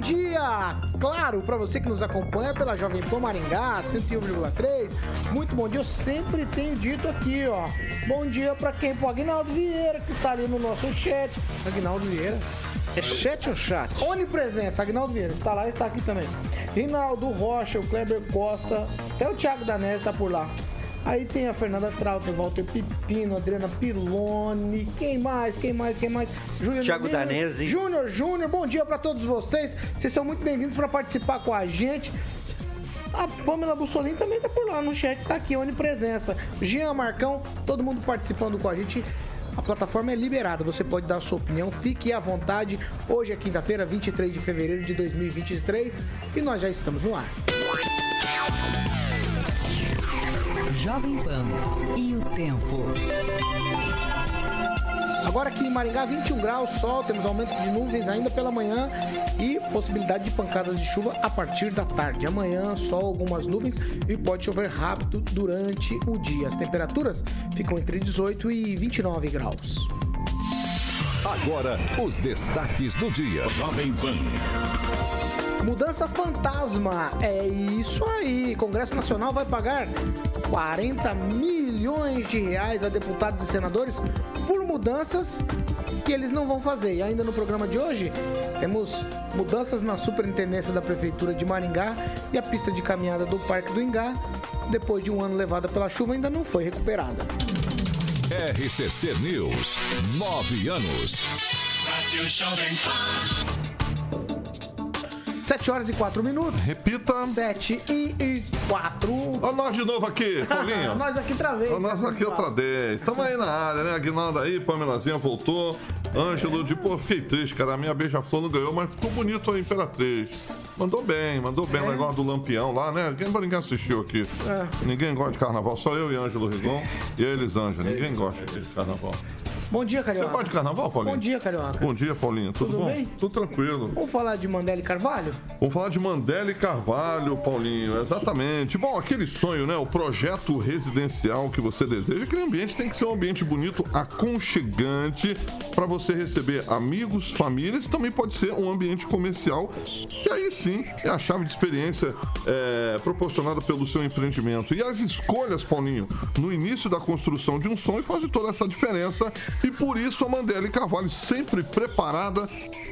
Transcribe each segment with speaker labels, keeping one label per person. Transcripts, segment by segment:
Speaker 1: Dia! Claro, para você que nos acompanha pela Jovem Pan Maringá, 101,3. Muito bom dia, eu sempre tenho dito aqui, ó. Bom dia para quem? Pro Agnaldo Vieira, que está ali no nosso chat. Agnaldo Vieira. É chat ou chat? Onipresença, Agnaldo Vieira, está lá e está aqui também. Rinaldo Rocha, o Kleber Costa, até o Thiago Danese está por lá. Aí tem a Fernanda Trauter, Walter Pipino, Adriana Piloni, quem mais, quem mais, quem mais?
Speaker 2: Júnior Thiago Danese.
Speaker 1: Júnior, Júnior, bom dia para todos vocês. Vocês são muito bem-vindos para participar com a gente. A Pamela Bussolini também tá por lá no chat, tá aqui, onipresença. Jean Marcão, todo mundo participando com a gente. A plataforma é liberada, você pode dar a sua opinião, fique à vontade. Hoje é quinta-feira, 23 de fevereiro de 2023 e nós já estamos no ar.
Speaker 3: Jovem Pan e o tempo.
Speaker 1: Agora aqui em Maringá, 21 graus, sol, temos aumento de nuvens ainda pela manhã e possibilidade de pancadas de chuva a partir da tarde. Amanhã, sol, algumas nuvens e pode chover rápido durante o dia. As temperaturas ficam entre 18 e 29 graus.
Speaker 4: Agora, os destaques do dia. Jovem Pan.
Speaker 1: Mudança fantasma, é isso aí. Congresso Nacional vai pagar 40 milhões de reais a deputados e senadores por mudanças que eles não vão fazer. E ainda no programa de hoje, temos mudanças na superintendência da Prefeitura de Maringá e a pista de caminhada do Parque do Ingá, depois de um ano levada pela chuva, ainda não foi recuperada.
Speaker 4: RCC News, nove anos. Rádio Jovem Pan.
Speaker 1: 7 horas e 4 minutos.
Speaker 5: Repita.
Speaker 1: 7 e, e 4.
Speaker 5: Olha nós de novo aqui, Paulinho.
Speaker 1: nós aqui outra vez.
Speaker 5: Olha nós aqui outra vez. Estamos aí na área, né? Aguinaldo aí, Pamelazinha voltou. Ângelo, de pô, fiquei triste, cara. A minha beija-flor não ganhou, mas ficou bonito a Imperatriz. Mandou bem, mandou bem é. o negócio do Lampião lá, né? Ninguém, ninguém assistiu aqui. É. Ninguém gosta de carnaval, só eu e Ângelo Rigon e eles, Ângelo. Ninguém gosta de carnaval.
Speaker 1: Bom dia, Carioca.
Speaker 5: Você gosta de carnaval, Paulinho?
Speaker 1: Bom dia, Carioca.
Speaker 5: Bom dia, Paulinho. Tudo, Tudo bom? bem? Tudo tranquilo.
Speaker 1: Vamos falar de Mandela e Carvalho?
Speaker 5: Vamos falar de Mandela e Carvalho, Paulinho. Exatamente. Bom, aquele sonho, né? O projeto residencial que você deseja. Aquele ambiente tem que ser um ambiente bonito, aconchegante, para você receber amigos, famílias. Também pode ser um ambiente comercial, que aí sim é a chave de experiência é, proporcionada pelo seu empreendimento. E as escolhas, Paulinho, no início da construção de um sonho fazem toda essa diferença e por isso a Mandela Carvalho sempre preparada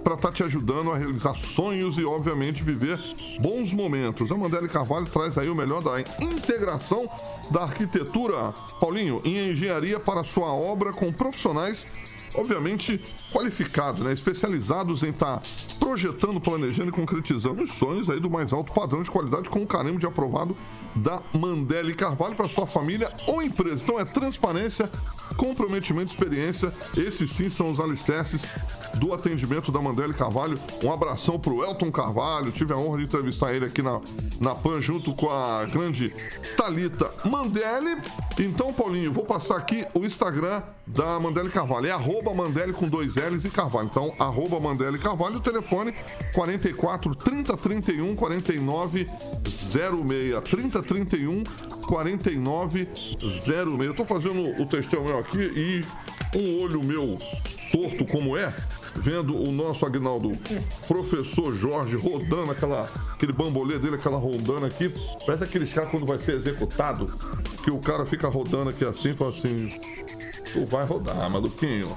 Speaker 5: para estar tá te ajudando a realizar sonhos e, obviamente, viver bons momentos. A Mandela Carvalho traz aí o melhor da integração da arquitetura, Paulinho, em engenharia para sua obra com profissionais obviamente qualificados, né? especializados em estar tá projetando, planejando e concretizando os sonhos aí do mais alto padrão de qualidade com o carimbo de aprovado da Mandela Carvalho para sua família ou empresa. Então é transparência, comprometimento, experiência. Esses sim são os alicerces do atendimento da Mandela Carvalho. Um abração pro Elton Carvalho. Tive a honra de entrevistar ele aqui na, na PAN junto com a grande Talita Mandele. Então, Paulinho, vou passar aqui o Instagram da Mandele Carvalho. É arroba Mandele com dois L's e Carvalho. Então, arroba Mandele Carvalho. O telefone 44 30 31 49 06. 30 31 49 06. Eu tô fazendo o textão meu aqui e um olho meu torto como é, vendo o nosso Agnaldo, professor Jorge, rodando aquela, aquele bambolê dele, aquela rodando aqui. Parece aqueles caras quando vai ser executado, que o cara fica rodando aqui assim, fala assim. Tu vai rodar, maluquinho.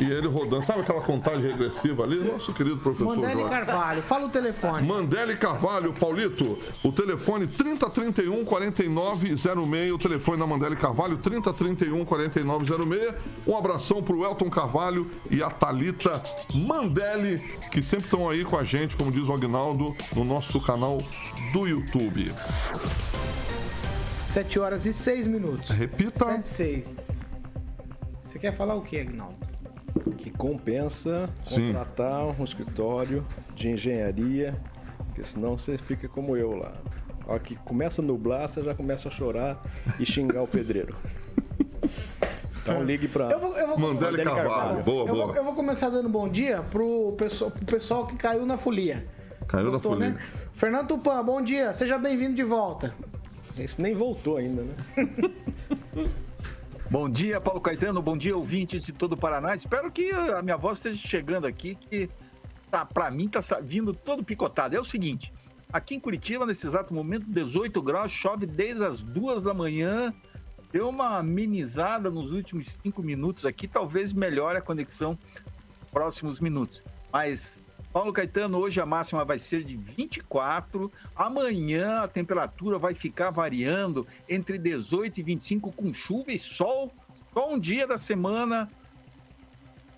Speaker 5: E ele rodando, sabe aquela contagem regressiva ali? Nosso querido professor
Speaker 1: Mandele Jorge. Carvalho, fala o telefone.
Speaker 5: Mandele Carvalho, Paulito, o telefone 3031 4906, o telefone da Mandele Carvalho, 3031 4906. Um abração pro Elton Carvalho e a Talita Mandele, que sempre estão aí com a gente, como diz o Agnaldo, no nosso canal do YouTube.
Speaker 1: 7 horas e 6 minutos.
Speaker 5: Repita.
Speaker 1: 7 e 6. Você quer falar o que, Agnaldo?
Speaker 6: Que compensa Sim. contratar um escritório de engenharia
Speaker 2: Porque senão você fica como eu lá. A hora que começa a nublar, você já começa a chorar e xingar o pedreiro. Então ligue pra.
Speaker 1: Eu vou, eu vou,
Speaker 5: Mandele
Speaker 2: Mandele
Speaker 5: Carvalho.
Speaker 2: Carvalho.
Speaker 5: Boa,
Speaker 1: eu, vou,
Speaker 5: boa.
Speaker 1: eu vou começar dando bom dia pro pessoal, pro pessoal que caiu na folia.
Speaker 5: Caiu
Speaker 1: Gostou,
Speaker 5: folia.
Speaker 1: né? Fernando Tupan, bom dia. Seja bem-vindo de volta.
Speaker 2: Esse nem voltou ainda, né?
Speaker 6: Bom dia, Paulo Caetano. Bom dia, ouvintes de todo o Paraná. Espero que a minha voz esteja chegando aqui, que tá, para mim tá vindo todo picotado. É o seguinte, aqui em Curitiba, nesse exato momento, 18 graus, chove desde as duas da manhã. Deu uma amenizada nos últimos cinco minutos aqui, talvez melhore a conexão nos próximos minutos. Mas, Paulo Caetano, hoje a máxima vai ser de 24. Amanhã a temperatura vai ficar variando entre 18 e 25 com chuva e sol. Só um dia da semana,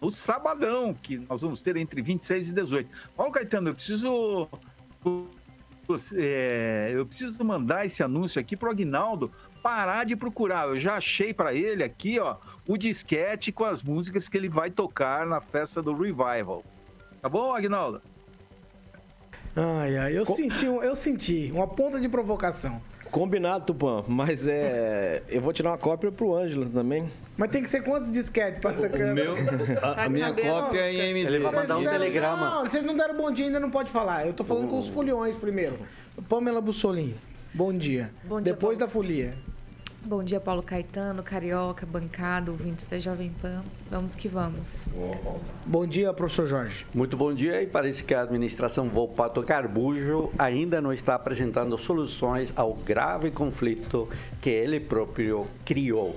Speaker 6: no sabadão, que nós vamos ter entre 26 e 18. Paulo Caetano, eu preciso. é, eu preciso mandar esse anúncio aqui pro Agnaldo parar de procurar. Eu já achei para ele aqui, ó, o disquete com as músicas que ele vai tocar na festa do Revival. Tá bom, Agnaldo?
Speaker 1: Ai, ai, eu senti, um- eu senti uma ponta de provocação.
Speaker 2: Combinado, Tupã. Mas é. Eu vou tirar uma cópia pro Ângelo também.
Speaker 1: Mas tem que ser quantos disquetes pra
Speaker 7: O meu, a, a minha cópia é em
Speaker 8: não,
Speaker 7: MD.
Speaker 8: ele vai mandar
Speaker 1: não
Speaker 8: um telegrama.
Speaker 1: Não, vocês não deram bom dia ainda, não pode falar. Eu tô falando com os foliões primeiro. Pamela Bussolini, bom dia.
Speaker 8: Bom dia,
Speaker 1: Depois
Speaker 8: Paulo.
Speaker 1: da folia.
Speaker 8: Bom dia, Paulo Caetano, Carioca, bancada, ouvintes da Jovem Pan. Vamos que vamos.
Speaker 1: Bom dia, professor Jorge.
Speaker 9: Muito bom dia e parece que a administração Volpato Carbujo ainda não está apresentando soluções ao grave conflito que ele próprio criou.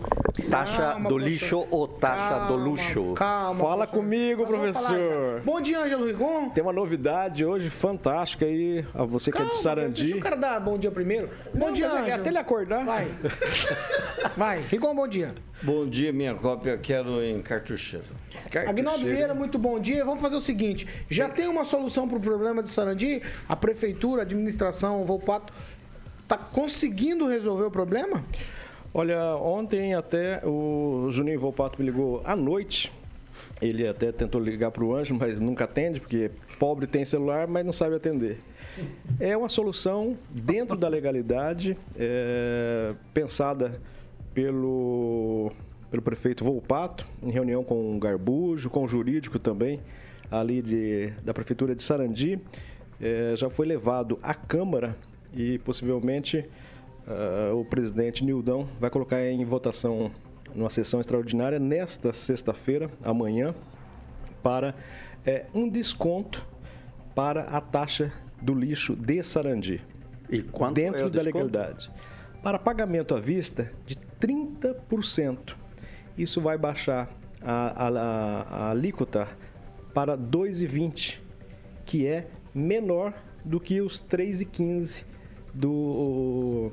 Speaker 9: Taxa
Speaker 1: Calma,
Speaker 9: do
Speaker 1: professor.
Speaker 9: lixo ou taxa do
Speaker 1: Calma,
Speaker 9: luxo?
Speaker 1: Calma.
Speaker 2: Fala
Speaker 1: professor.
Speaker 2: comigo,
Speaker 1: Nós
Speaker 2: professor.
Speaker 1: Bom dia, Ângelo Rigon.
Speaker 2: Tem uma novidade hoje fantástica aí, a você que é de
Speaker 1: Deixa
Speaker 2: Sarandi.
Speaker 1: o cara dar bom dia primeiro. Bom
Speaker 2: Não,
Speaker 1: dia,
Speaker 2: é
Speaker 1: Ângelo.
Speaker 2: até ele acordar.
Speaker 1: Vai. Vai, Rigon, bom dia.
Speaker 7: Bom dia, minha cópia quero em cartucheiro.
Speaker 1: Agnaldo Vieira, muito bom dia. Vamos fazer o seguinte: já tem uma solução para o problema de Sarandi? A prefeitura, a administração, o Volpato, tá conseguindo resolver o problema?
Speaker 2: Olha, ontem até o Juninho Volpato me ligou à noite. Ele até tentou ligar para o Anjo, mas nunca atende, porque pobre tem celular, mas não sabe atender. É uma solução dentro da legalidade, é, pensada pelo, pelo prefeito Volpato, em reunião com o Garbujo, com o jurídico também, ali de, da prefeitura de Sarandi. É, já foi levado à Câmara e possivelmente ah, o presidente Nildão vai colocar em votação numa sessão extraordinária nesta sexta-feira, amanhã, para eh, um desconto para a taxa do lixo de Sarandi.
Speaker 9: E quanto
Speaker 2: dentro
Speaker 9: é o
Speaker 2: da
Speaker 9: desconto?
Speaker 2: legalidade. Para pagamento à vista de 30%. Isso vai baixar a, a- a- a alíquota para 2,20, que é menor do que os 3,15 do,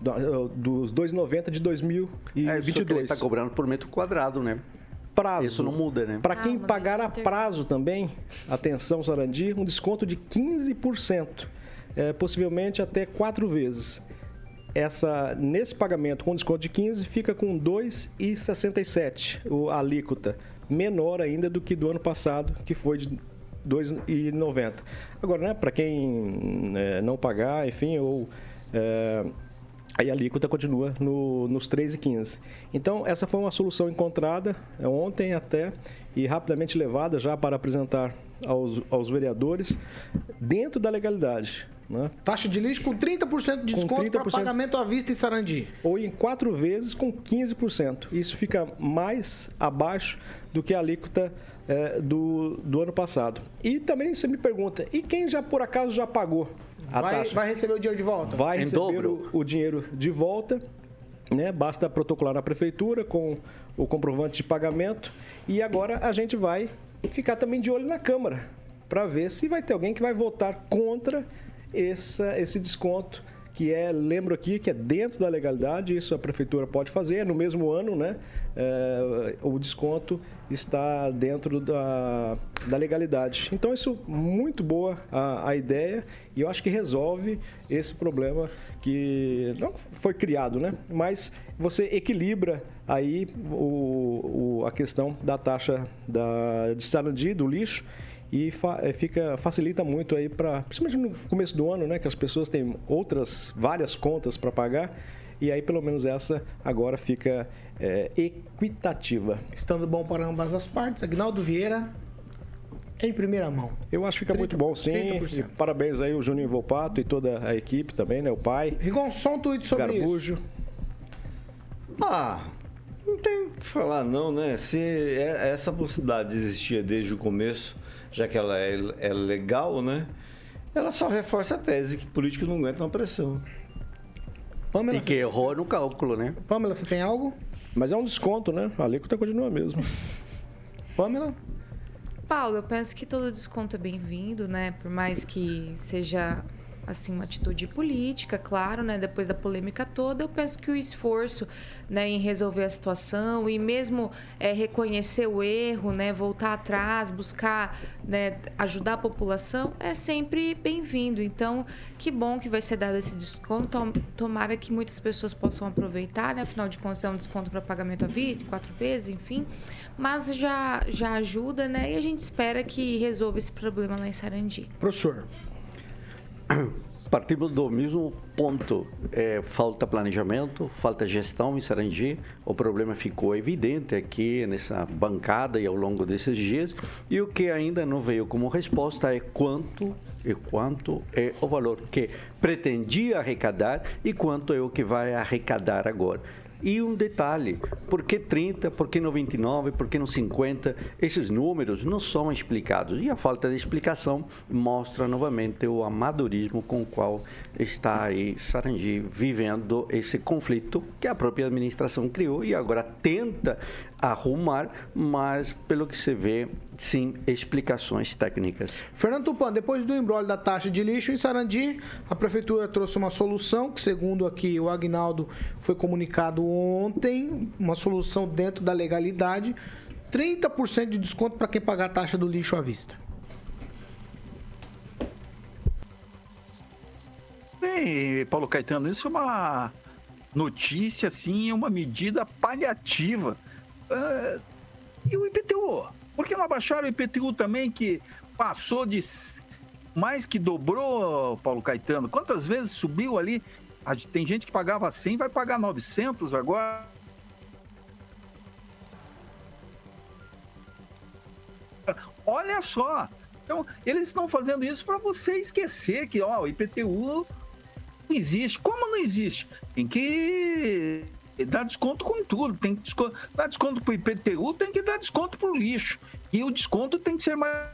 Speaker 2: do, dos 2,90 de
Speaker 9: É isso que ele
Speaker 2: 2022.
Speaker 9: está cobrando por metro quadrado, né?
Speaker 2: Prazo.
Speaker 9: Isso não muda, né?
Speaker 2: Para quem
Speaker 8: Calma,
Speaker 2: pagar a prazo também, atenção Sarandi, um desconto de 15%, é, possivelmente até quatro vezes. Essa, nesse pagamento com desconto de 15, fica com 2,67 o- a alíquota, menor ainda do que do ano passado, que foi de 2,90. Agora, né, para quem é, não pagar, enfim, ou é, Aí a alíquota continua no, nos 3,15. Então, essa foi uma solução encontrada é, ontem até e rapidamente levada já para apresentar aos, aos vereadores dentro da legalidade. Né?
Speaker 1: Taxa de lixo com 30% de
Speaker 2: Com
Speaker 1: desconto para
Speaker 2: 30%.
Speaker 1: pagamento à vista em Sarandi.
Speaker 2: Ou em quatro vezes com 15%. Isso fica mais abaixo do que a alíquota é, do, do ano passado. E também você me pergunta, e quem já por acaso já pagou
Speaker 1: Vai,
Speaker 2: taxa?
Speaker 1: vai receber o dinheiro de volta?
Speaker 2: vai
Speaker 9: Em
Speaker 2: receber
Speaker 9: dobro.
Speaker 2: o, o dinheiro de volta. Né? Basta protocolar na prefeitura com o comprovante de pagamento. E agora a gente vai ficar também de olho na Câmara para ver se vai ter alguém que vai votar contra essa, esse desconto. Que é, lembro aqui, que é dentro da legalidade, isso a prefeitura pode fazer, no mesmo ano, né? É, o desconto está dentro da, da legalidade. Então, isso muito boa a, a ideia e eu acho que resolve esse problema que não foi criado, né? Mas você equilibra aí o, o- a questão da taxa da, de Sarandi, do lixo, e fa eh, fica, facilita muito aí para, principalmente no começo do ano, né, que as pessoas têm outras, várias contas para pagar, e aí pelo menos essa agora fica é, equitativa.
Speaker 1: Estando bom para ambas as partes. Agnaldo Vieira, em primeira mão.
Speaker 2: Eu acho que fica 30, muito bom, sim. 30%. E parabéns aí o Juninho Volpato e toda a equipe também, né? O pai.
Speaker 1: Rigon, só um tweet sobre
Speaker 2: Garbujo.
Speaker 1: isso.
Speaker 7: Ah, não tem o que falar não, né? Se é, essa possibilidade existia desde o começo, já que ela é, é legal, né? Ela só reforça a tese que político não aguenta uma pressão.
Speaker 9: Pamela, e que errou no cálculo, né?
Speaker 1: Pamela, você tem algo?
Speaker 2: Mas é um desconto, né? A alíquota continua mesmo.
Speaker 1: Pamela?
Speaker 8: Paulo, eu penso que todo desconto é bem-vindo, né? Por mais que seja assim uma atitude política, claro, né? Depois da polêmica toda, eu penso que o esforço, né, em resolver a situação e mesmo é, reconhecer o erro, né, voltar atrás, buscar, né, ajudar a população é sempre bem-vindo. Então, que bom que vai ser dado esse desconto. Tomara que muitas pessoas possam aproveitar, né? Afinal de contas, é um desconto para pagamento à vista, quatro vezes, enfim. Mas já já ajuda, né? E a gente espera que resolva esse problema lá em Sarandi.
Speaker 1: Professor,
Speaker 9: Partimos do mesmo ponto. É, falta planejamento, falta gestão em Sarandi. O problema ficou evidente aqui nessa bancada e ao longo desses dias. E o que ainda não veio como resposta é quanto e quanto é o valor que pretendia arrecadar e quanto é o que vai arrecadar agora. E um detalhe, por que 30, por que no 29, por que no 50? Esses números não são explicados. E a falta de explicação mostra novamente o amadorismo com o qual está aí Sarangi vivendo esse conflito que a própria administração criou e agora tenta arrumar, mas pelo que se vê, sim, explicações técnicas.
Speaker 1: Fernando Tupan, depois do embrólio da taxa de lixo em Sarandi, a prefeitura trouxe uma solução que, segundo aqui o Agnaldo, foi comunicado ontem, uma solução dentro da legalidade, 30% de desconto para quem pagar a taxa do lixo à vista.
Speaker 6: Bem, Paulo Caetano, isso é uma notícia, assim, é uma medida paliativa. Uh, e o IPTU? Por que não abaixaram o IPTU também, que passou de mais que dobrou, Paulo Caetano? Quantas vezes subiu ali? Tem gente que pagava 100, vai pagar 900 agora. Olha só, então, eles estão fazendo isso para você esquecer que ó, o IPTU não existe. Como não existe? Tem que dar desconto com tudo. Tem que dar desconto para o IPTU, tem que dar desconto para o lixo. E o desconto tem que ser mais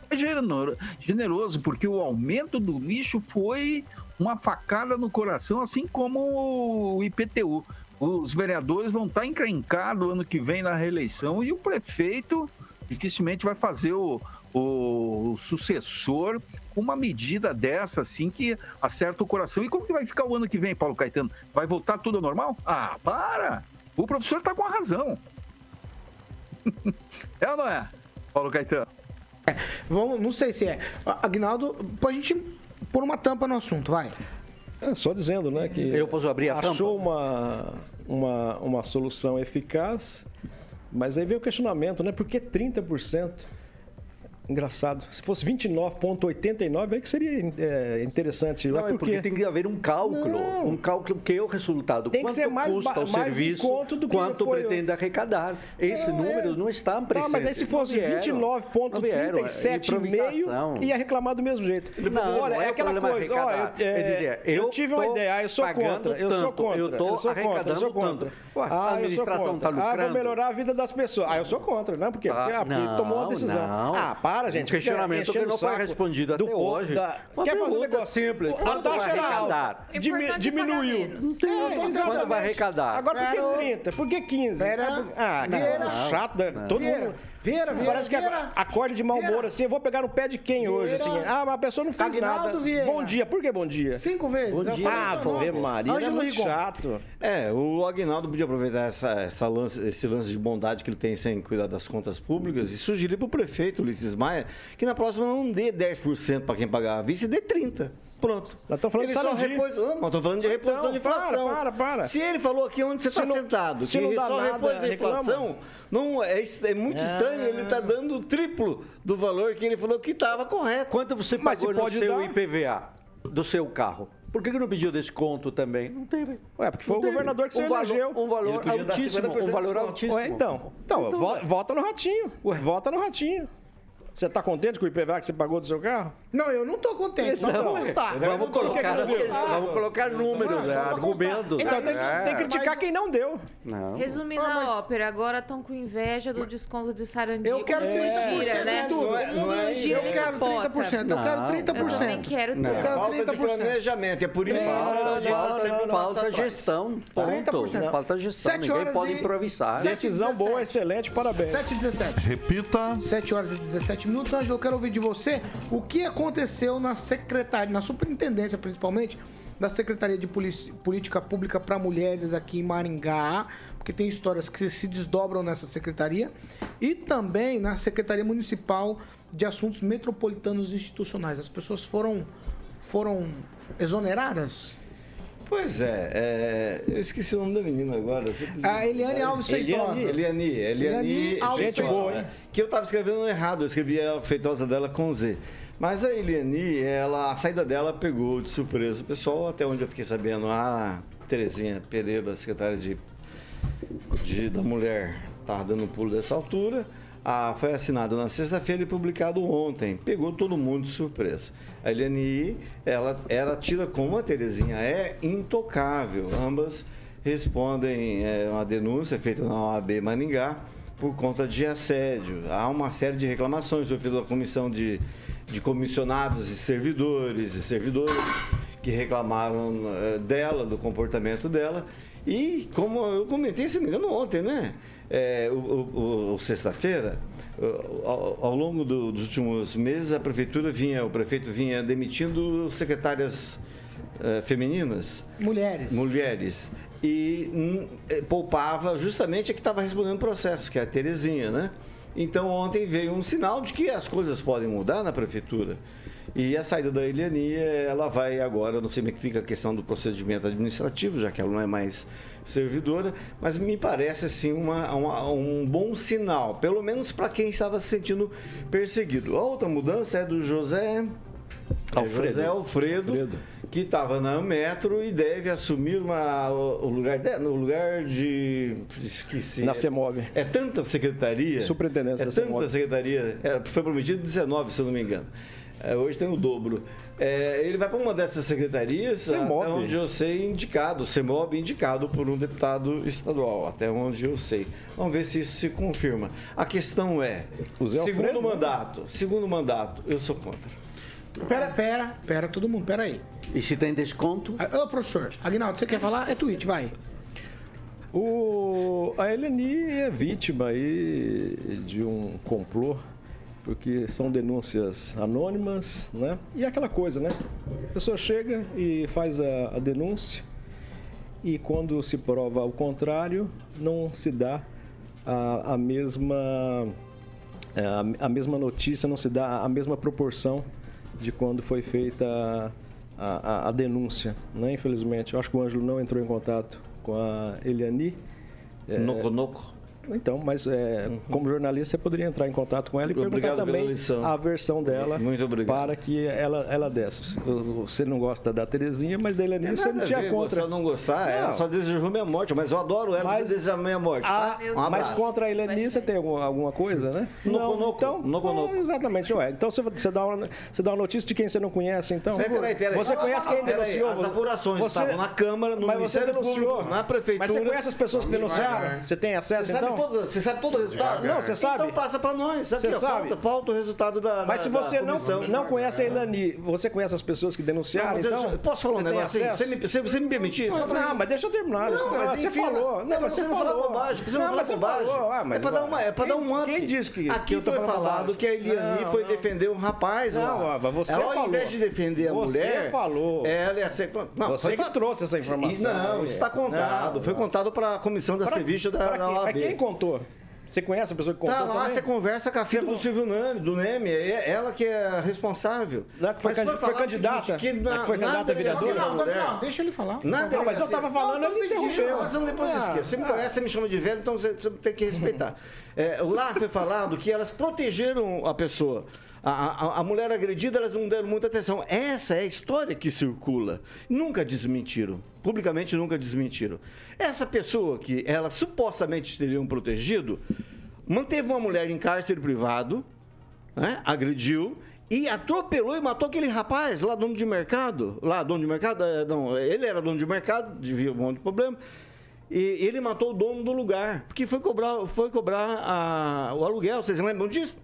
Speaker 6: generoso, porque o aumento do lixo foi uma facada no coração, assim como o IPTU. Os vereadores vão estar encrencados ano que vem na reeleição e o prefeito dificilmente vai fazer o, o sucessor uma medida dessa, assim, que acerta o coração. E como que vai ficar o ano que vem, Paulo Caetano? Vai voltar tudo ao normal? Ah, para! O professor tá com a razão. é ou não é, Paulo Caetano?
Speaker 1: É, vamos, não sei se é. Agnaldo, a gente pôr uma tampa no assunto, vai.
Speaker 2: É, só dizendo, né, que
Speaker 9: eu posso abrir a
Speaker 2: achou tampa? uma uma uma solução eficaz, mas aí vem o questionamento, né? Por que 30%? Engraçado. Se fosse 29,89, aí que seria é, interessante.
Speaker 9: Não, é porque... tem que haver um cálculo. Não. Um cálculo que é o resultado.
Speaker 1: Tem
Speaker 9: quanto
Speaker 1: que ser mais,
Speaker 9: custa o
Speaker 1: mais
Speaker 9: serviço,
Speaker 1: do
Speaker 9: que quanto pretende arrecadar. Esse é, número não está presente. Não,
Speaker 1: mas aí se fosse 29,37,5, ia reclamar do mesmo jeito.
Speaker 9: Não, olha, não é, é aquela coisa. Ó, eu, é,
Speaker 1: dizer, eu, eu tive uma ideia, eu sou contra. Eu sou contra.
Speaker 9: Eu, tô
Speaker 1: eu sou
Speaker 9: contra. Eu sou contra. Ué,
Speaker 1: ah, a administração está lucrando. Ah, vou melhorar a vida das pessoas. Ah, eu sou contra, não? Porque, ah, porque tomou uma decisão. Ah, para, gente.
Speaker 9: Questionamento questionamento que não foi respondido até hoje. Da...
Speaker 1: Quer fazer um negócio
Speaker 9: simples?
Speaker 1: A taxa era alta. Diminuiu.
Speaker 9: Quanto vai arrecadar?
Speaker 1: Agora por que 30? Por que 15? Ah, que era chato. Todo mundo... Vieira, Vieira. Parece que Vieira. acorda de mau humor assim. Eu vou pegar no pé de quem Vieira. hoje, assim? Ah, mas a pessoa não fez Aguinaldo nada. Vieira. Bom dia. Por que bom dia?
Speaker 9: Cinco vezes.
Speaker 1: Bom dia. Ah, pô, Maria, é muito chato.
Speaker 7: É, o Aguinaldo podia aproveitar essa, essa lance, esse lance de bondade que ele tem sem cuidar das contas públicas e sugerir para o prefeito, Ulisses Maia, que na próxima não dê 10% para quem pagar a vista e dê 30%. Pronto.
Speaker 2: Nós estamos falando
Speaker 7: ele
Speaker 2: de
Speaker 7: só repôs. Não, mas estou falando de reposição
Speaker 2: Então,
Speaker 7: de inflação.
Speaker 2: para, para, para.
Speaker 7: Se ele falou aqui onde você está sentado,
Speaker 2: se
Speaker 7: que
Speaker 2: não dá
Speaker 7: só
Speaker 2: nada,
Speaker 7: repôs a inflação, não, é, é muito estranho. Ele está dando o triplo do valor que ele falou que estava correto.
Speaker 9: Quanto você
Speaker 2: Mas
Speaker 9: pagou
Speaker 2: se
Speaker 9: no
Speaker 2: pode
Speaker 9: seu
Speaker 2: dar-
Speaker 9: IPVA do seu carro? Por que, que não pediu desconto também? Não teve.
Speaker 2: Ué, porque foi
Speaker 9: Não
Speaker 2: o
Speaker 9: teve.
Speaker 2: governador que você
Speaker 9: um valor. Um valor
Speaker 7: Ele
Speaker 9: altíssimo.
Speaker 7: 50%
Speaker 9: Um valor altíssimo.
Speaker 2: Ué, então. Então,
Speaker 9: Então,
Speaker 2: vota no ratinho.
Speaker 9: Ué.
Speaker 2: Vota no ratinho. Você tá contente com o IPVA que você pagou do seu carro?
Speaker 1: Não, eu não tô contente. Só
Speaker 9: ué.
Speaker 1: constar.
Speaker 9: Vamos colocar, vamos colocar números, né, argumentos.
Speaker 2: Então tem,
Speaker 9: É.
Speaker 2: tem que criticar quem não deu.
Speaker 9: Não.
Speaker 8: Resumindo
Speaker 1: Ah, mas-
Speaker 8: a ópera, agora estão com inveja do desconto de Sarandi.
Speaker 1: Eu quero
Speaker 8: O mundo
Speaker 1: 30%
Speaker 8: gira, né?
Speaker 1: tudo.
Speaker 7: Não é- não é-
Speaker 8: gira
Speaker 1: Eu
Speaker 8: e
Speaker 1: quero
Speaker 8: capota.
Speaker 1: 30%. Eu quero
Speaker 9: Não,
Speaker 1: 30%.
Speaker 8: Eu também quero
Speaker 9: Não.
Speaker 8: tudo.
Speaker 1: quero
Speaker 7: Falta de
Speaker 1: 30%.
Speaker 7: planejamento. É por isso que
Speaker 1: não,
Speaker 7: sempre
Speaker 9: Falta gestão.
Speaker 1: 30%.
Speaker 9: Ponto. Falta gestão. Ninguém pode improvisar.
Speaker 2: Decisão
Speaker 1: 17.
Speaker 2: boa, excelente, parabéns.
Speaker 1: 7 e 17.
Speaker 5: Repita.
Speaker 1: 7 horas e 17 minutos. Ângelo, eu quero ouvir de você o que aconteceu na secretaria, na superintendência principalmente, da Secretaria de Política Pública para Mulheres aqui em Maringá, porque tem histórias que se desdobram nessa secretaria, e também na Secretaria Municipal de Assuntos Metropolitanos Institucionais. As pessoas foram, foram exoneradas?
Speaker 7: Pois é, é, eu esqueci o nome da menina agora.
Speaker 1: A Eliane Alves Feitosa.
Speaker 7: Eliane, Eliane,
Speaker 1: Eliane
Speaker 7: Eliane
Speaker 1: Alves
Speaker 7: gente boa, hein? Que eu estava escrevendo errado, eu escrevi a feitosa dela com Z. Mas a Eliane, ela, a saída dela pegou de surpresa o pessoal, até onde eu fiquei sabendo, a Terezinha Pereira, secretária de, de- da Mulher, estava dando um pulo dessa altura. Ah, foi assinado na sexta-feira e publicado ontem. Pegou todo mundo de surpresa. A Eliane, ela era tida como a Terezinha é intocável. Ambas respondem é, uma denúncia feita na OAB Maningá por conta de assédio. Há uma série de reclamações. Eu fiz a comissão de, de comissionados e servidores e servidoras que reclamaram eh, dela, do comportamento dela. E como eu comentei, se me engano, ontem, né? É, o, o- o- sexta-feira, o- ao, ao longo do- dos últimos meses, a prefeitura vinha, o prefeito vinha demitindo secretárias eh, femininas
Speaker 1: Mulheres.
Speaker 7: mulheres e hum, eh, poupava justamente a que estava respondendo processo, que é a Terezinha, né? Então ontem veio um sinal de que as coisas podem mudar na prefeitura. E a saída da Eliane, ela vai agora, não sei como é que fica a questão do procedimento administrativo, já que ela não é mais servidora, mas me parece assim uma, uma- um bom sinal, pelo menos para quem estava se sentindo perseguido. A outra mudança é do José é,
Speaker 9: Alfredo.
Speaker 7: José Alfredo,
Speaker 2: Alfredo.
Speaker 7: que estava na Metro e deve assumir uma, o lugar de, no lugar de esqueci.
Speaker 2: Na
Speaker 7: É-
Speaker 2: CEMOB.
Speaker 7: É, tanta secretaria.
Speaker 2: Superintendência
Speaker 7: é
Speaker 2: da
Speaker 7: tanta
Speaker 2: CEMOB.
Speaker 7: secretaria. é, foi prometido 19, se eu não me engano. É, hoje tem o dobro. É, ele vai para uma dessas secretarias,
Speaker 2: CEMOB.
Speaker 7: até onde eu sei, indicado, CEMOB indicado por um deputado estadual, até onde eu sei. Vamos ver se isso se confirma. A questão é,
Speaker 2: O Zé
Speaker 7: segundo
Speaker 2: Alfredo?
Speaker 7: mandato, segundo mandato, eu sou contra.
Speaker 1: Pera, pera, pera, todo mundo, pera aí.
Speaker 9: E se tem desconto?
Speaker 1: Ah, Ô, professor, Aguinaldo, você quer falar? É tweet, vai.
Speaker 2: O, a Eleni é vítima aí de um complô, porque são denúncias anônimas, né? E é aquela coisa, né? A pessoa chega e faz a, a denúncia e quando se prova o contrário, não se dá a, a mesma é, a, a mesma notícia, não se dá a mesma proporção de quando foi feita a, a- denúncia, né? Infelizmente, eu acho que o Ângelo não entrou em contato com a Eliani. É,
Speaker 7: Noco, noco.
Speaker 2: Então, mas é, como jornalista, você poderia entrar em contato com ela e
Speaker 7: Uhum. Obrigado
Speaker 2: perguntar também a versão dela
Speaker 7: Muito obrigado.
Speaker 2: para que ela, ela desse. Você não gosta da Terezinha, mas da Eliani você não tinha
Speaker 7: ver,
Speaker 2: contra.
Speaker 7: Ou não gostar, ela
Speaker 2: Não.
Speaker 7: só desejou minha morte, mas eu adoro ela, mas deseja minha morte.
Speaker 2: Ah,
Speaker 7: tá? Um
Speaker 2: mas contra a Eleni você tem alguma, alguma coisa, né?
Speaker 7: Noco, noco.
Speaker 2: então,
Speaker 7: Noco, noco.
Speaker 2: é, exatamente, ué. Então você, você, dá uma, você dá uma notícia de quem você não conhece, então.
Speaker 7: Cê- peraí, peraí.
Speaker 2: Você conhece quem denunciou?
Speaker 7: As apurações
Speaker 2: Você-
Speaker 7: estavam na Câmara, no
Speaker 2: mas você
Speaker 7: Ministério
Speaker 2: denunciou.
Speaker 7: Público, na Prefeitura.
Speaker 2: Mas você conhece as pessoas que denunciaram? Você tem acesso,
Speaker 7: Você
Speaker 2: então?
Speaker 7: Todo, você sabe todo o resultado?
Speaker 2: Não, você sabe.
Speaker 7: Então passa pra nós. Aqui,
Speaker 2: Você
Speaker 7: ó,
Speaker 2: sabe.
Speaker 7: Falta, falta o resultado da
Speaker 2: Mas se
Speaker 7: da-
Speaker 2: você
Speaker 7: da
Speaker 2: não, não conhece a Elani, você conhece as pessoas que denunciaram,
Speaker 7: Não,
Speaker 2: então...
Speaker 7: deixa- posso falar um
Speaker 2: você
Speaker 7: negócio assim? Você me, você, você me permitir? Pra-
Speaker 2: Não, mas deixa eu terminar.
Speaker 7: Não,
Speaker 2: Não,
Speaker 7: mas
Speaker 2: você
Speaker 7: enfim,
Speaker 2: falou.
Speaker 7: é
Speaker 2: Não, mas
Speaker 7: você
Speaker 2: você
Speaker 7: não
Speaker 2: falou.
Speaker 7: bobagem, pra você não
Speaker 2: você
Speaker 7: bobagem.
Speaker 2: falou. Ah, mas
Speaker 7: é pra dar, uma, é
Speaker 2: quem-
Speaker 7: dar um up.
Speaker 2: Quem disse que
Speaker 7: Aqui
Speaker 2: eu
Speaker 7: foi falado
Speaker 2: bobagem?
Speaker 7: que a Eliane
Speaker 2: Não,
Speaker 7: foi
Speaker 2: não.
Speaker 7: defender um rapaz
Speaker 2: Não, mas você
Speaker 7: ela, ao
Speaker 2: falou.
Speaker 7: invés de defender a
Speaker 2: Você
Speaker 7: mulher...
Speaker 2: falou.
Speaker 7: Ela ser... Não,
Speaker 2: Você que trouxe essa informação.
Speaker 7: Não, isso está contado.
Speaker 2: Não,
Speaker 7: foi
Speaker 2: não.
Speaker 7: contado para a comissão da Ceviche da? OAB.
Speaker 2: Mas quem contou? Você conhece a pessoa que
Speaker 7: Tá
Speaker 2: comprou
Speaker 7: lá,
Speaker 2: também?
Speaker 7: você conversa com a filha
Speaker 2: Você
Speaker 7: do
Speaker 2: não-
Speaker 7: Silvio Neme, do Neme, é ela que é a responsável.
Speaker 2: Lá que foi candi- foi candidata?
Speaker 7: que na,
Speaker 2: que foi candidata a vereadora?
Speaker 1: Não,
Speaker 7: mulher-
Speaker 1: não, deixa ele falar.
Speaker 7: Na
Speaker 2: Não, mas eu tava falando,
Speaker 7: Não,
Speaker 2: ele me interrompeu.
Speaker 7: Depois
Speaker 2: Ah.
Speaker 7: Você me conhece, você me chama de velho, então você, você tem que respeitar. É, lá foi falado que elas protegeram a pessoa. A, a- a mulher agredida, elas não deram muita atenção. Essa é a história que circula. Nunca desmentiram. Publicamente nunca desmentiram. Essa pessoa que elas supostamente teriam protegido, manteve uma mulher em cárcere privado, né? agrediu e atropelou e matou aquele rapaz lá, dono de mercado. Lá, dono de mercado, é, não, ele era dono de mercado, devia um monte de problema. E ele matou o dono do lugar, porque foi cobrar, foi cobrar a- o aluguel. Vocês lembram disso?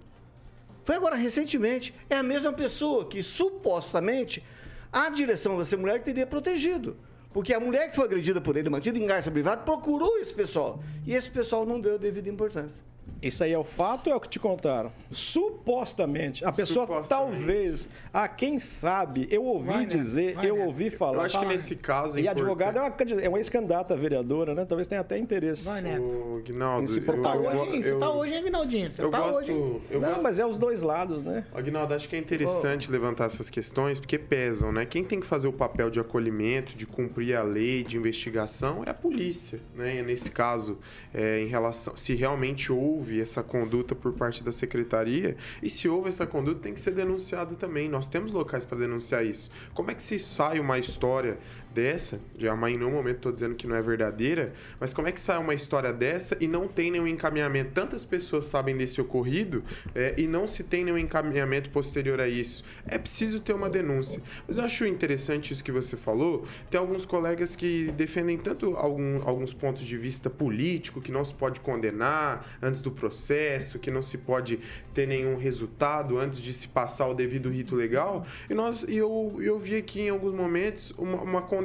Speaker 7: Foi agora recentemente. É a mesma pessoa que supostamente a direção dessa mulher teria protegido. Porque a mulher que foi agredida por ele, mantida em cárcere privado, procurou esse pessoal. E esse pessoal não deu a devida importância.
Speaker 2: Isso aí é o fato ou é o que te contaram? Supostamente. A pessoa
Speaker 10: Supostamente.
Speaker 2: talvez. Ah, quem sabe? Eu ouvi
Speaker 1: Vai, né?
Speaker 2: dizer,
Speaker 1: Vai,
Speaker 2: eu
Speaker 1: né?
Speaker 2: ouvi falar.
Speaker 10: Eu acho que nesse caso. é
Speaker 2: E advogada é uma, é uma ex-candidata vereadora, né? Talvez tenha até interesse.
Speaker 1: Vai, Neto.
Speaker 10: Ô, Guinaldo,
Speaker 2: se
Speaker 10: eu-
Speaker 1: Tá
Speaker 10: eu-
Speaker 1: hoje? Você tá hoje, hein, Aguinaldinho? Você
Speaker 10: Eu
Speaker 1: tá
Speaker 10: gosto.
Speaker 1: hoje?
Speaker 10: Eu
Speaker 2: Não,
Speaker 10: gosto
Speaker 2: mas é os dois lados, né?
Speaker 10: Aguinaldo, acho que é interessante levantar essas questões porque pesam, né? Quem tem que fazer o papel de acolhimento, de cumprir a lei, de investigação é a polícia, né? E nesse caso, é, em relação, se realmente houve essa conduta por parte da secretaria e se houve essa conduta tem que ser denunciado também. Nós temos locais para denunciar isso. Como é que se sai uma história dessa? Já mas em nenhum momento estou dizendo que não é verdadeira, mas como é que sai uma história dessa e não tem nenhum encaminhamento? Tantas pessoas sabem desse ocorrido é, e não se tem nenhum encaminhamento posterior a isso. É preciso ter uma denúncia. Mas eu acho interessante isso que você falou. Tem alguns colegas que defendem tanto algum- alguns pontos de vista político, que não se pode condenar antes do processo, que não se pode ter nenhum resultado antes de se passar o devido rito legal. E nós, e eu, eu vi aqui em alguns momentos uma, uma condenação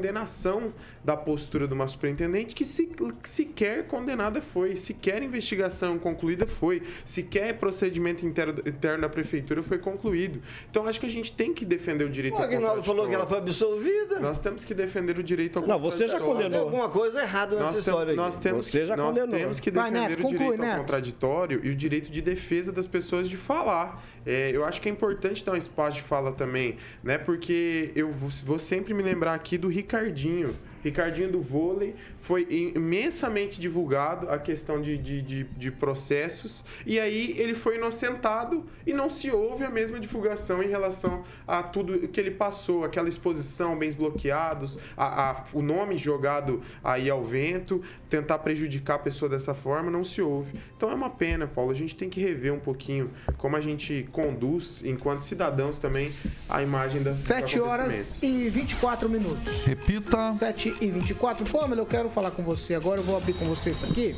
Speaker 10: da postura de uma superintendente que se, sequer condenada foi, sequer investigação concluída foi, sequer procedimento interno, interno da prefeitura foi concluído. Então acho que a gente tem que defender o direito
Speaker 7: O
Speaker 10: ao
Speaker 7: Aguinaldo falou que ela foi absolvida.
Speaker 10: Nós temos que defender o direito ao
Speaker 2: Não, você já condenou.
Speaker 7: Tem alguma coisa errada nessa
Speaker 10: Nós, tem-
Speaker 7: história
Speaker 10: nós temos,
Speaker 2: Você já
Speaker 10: nós
Speaker 2: condenou.
Speaker 10: temos que
Speaker 1: Vai,
Speaker 10: defender
Speaker 1: Neto,
Speaker 10: o
Speaker 1: conclui,
Speaker 10: direito ao contraditório e o direito de defesa das pessoas de falar. É, eu acho que é importante dar um espaço de fala também, né? Porque eu vou, vou sempre me lembrar aqui do Ricardinho. Ricardinho do vôlei foi imensamente divulgado a questão de, de, de, de processos e aí ele foi inocentado e não se houve a mesma divulgação em relação a tudo que ele passou, aquela exposição, bens bloqueados, a, a- o nome jogado aí ao vento, tentar prejudicar a pessoa dessa forma, não se houve. Então é uma pena, Paulo, a gente tem que rever um pouquinho como a gente conduz, enquanto cidadãos também, a imagem das
Speaker 1: 7 horas e 24 minutos.
Speaker 5: Repita.
Speaker 1: 7 e 24. Pamela, eu quero falar com você agora, eu vou abrir com você isso aqui,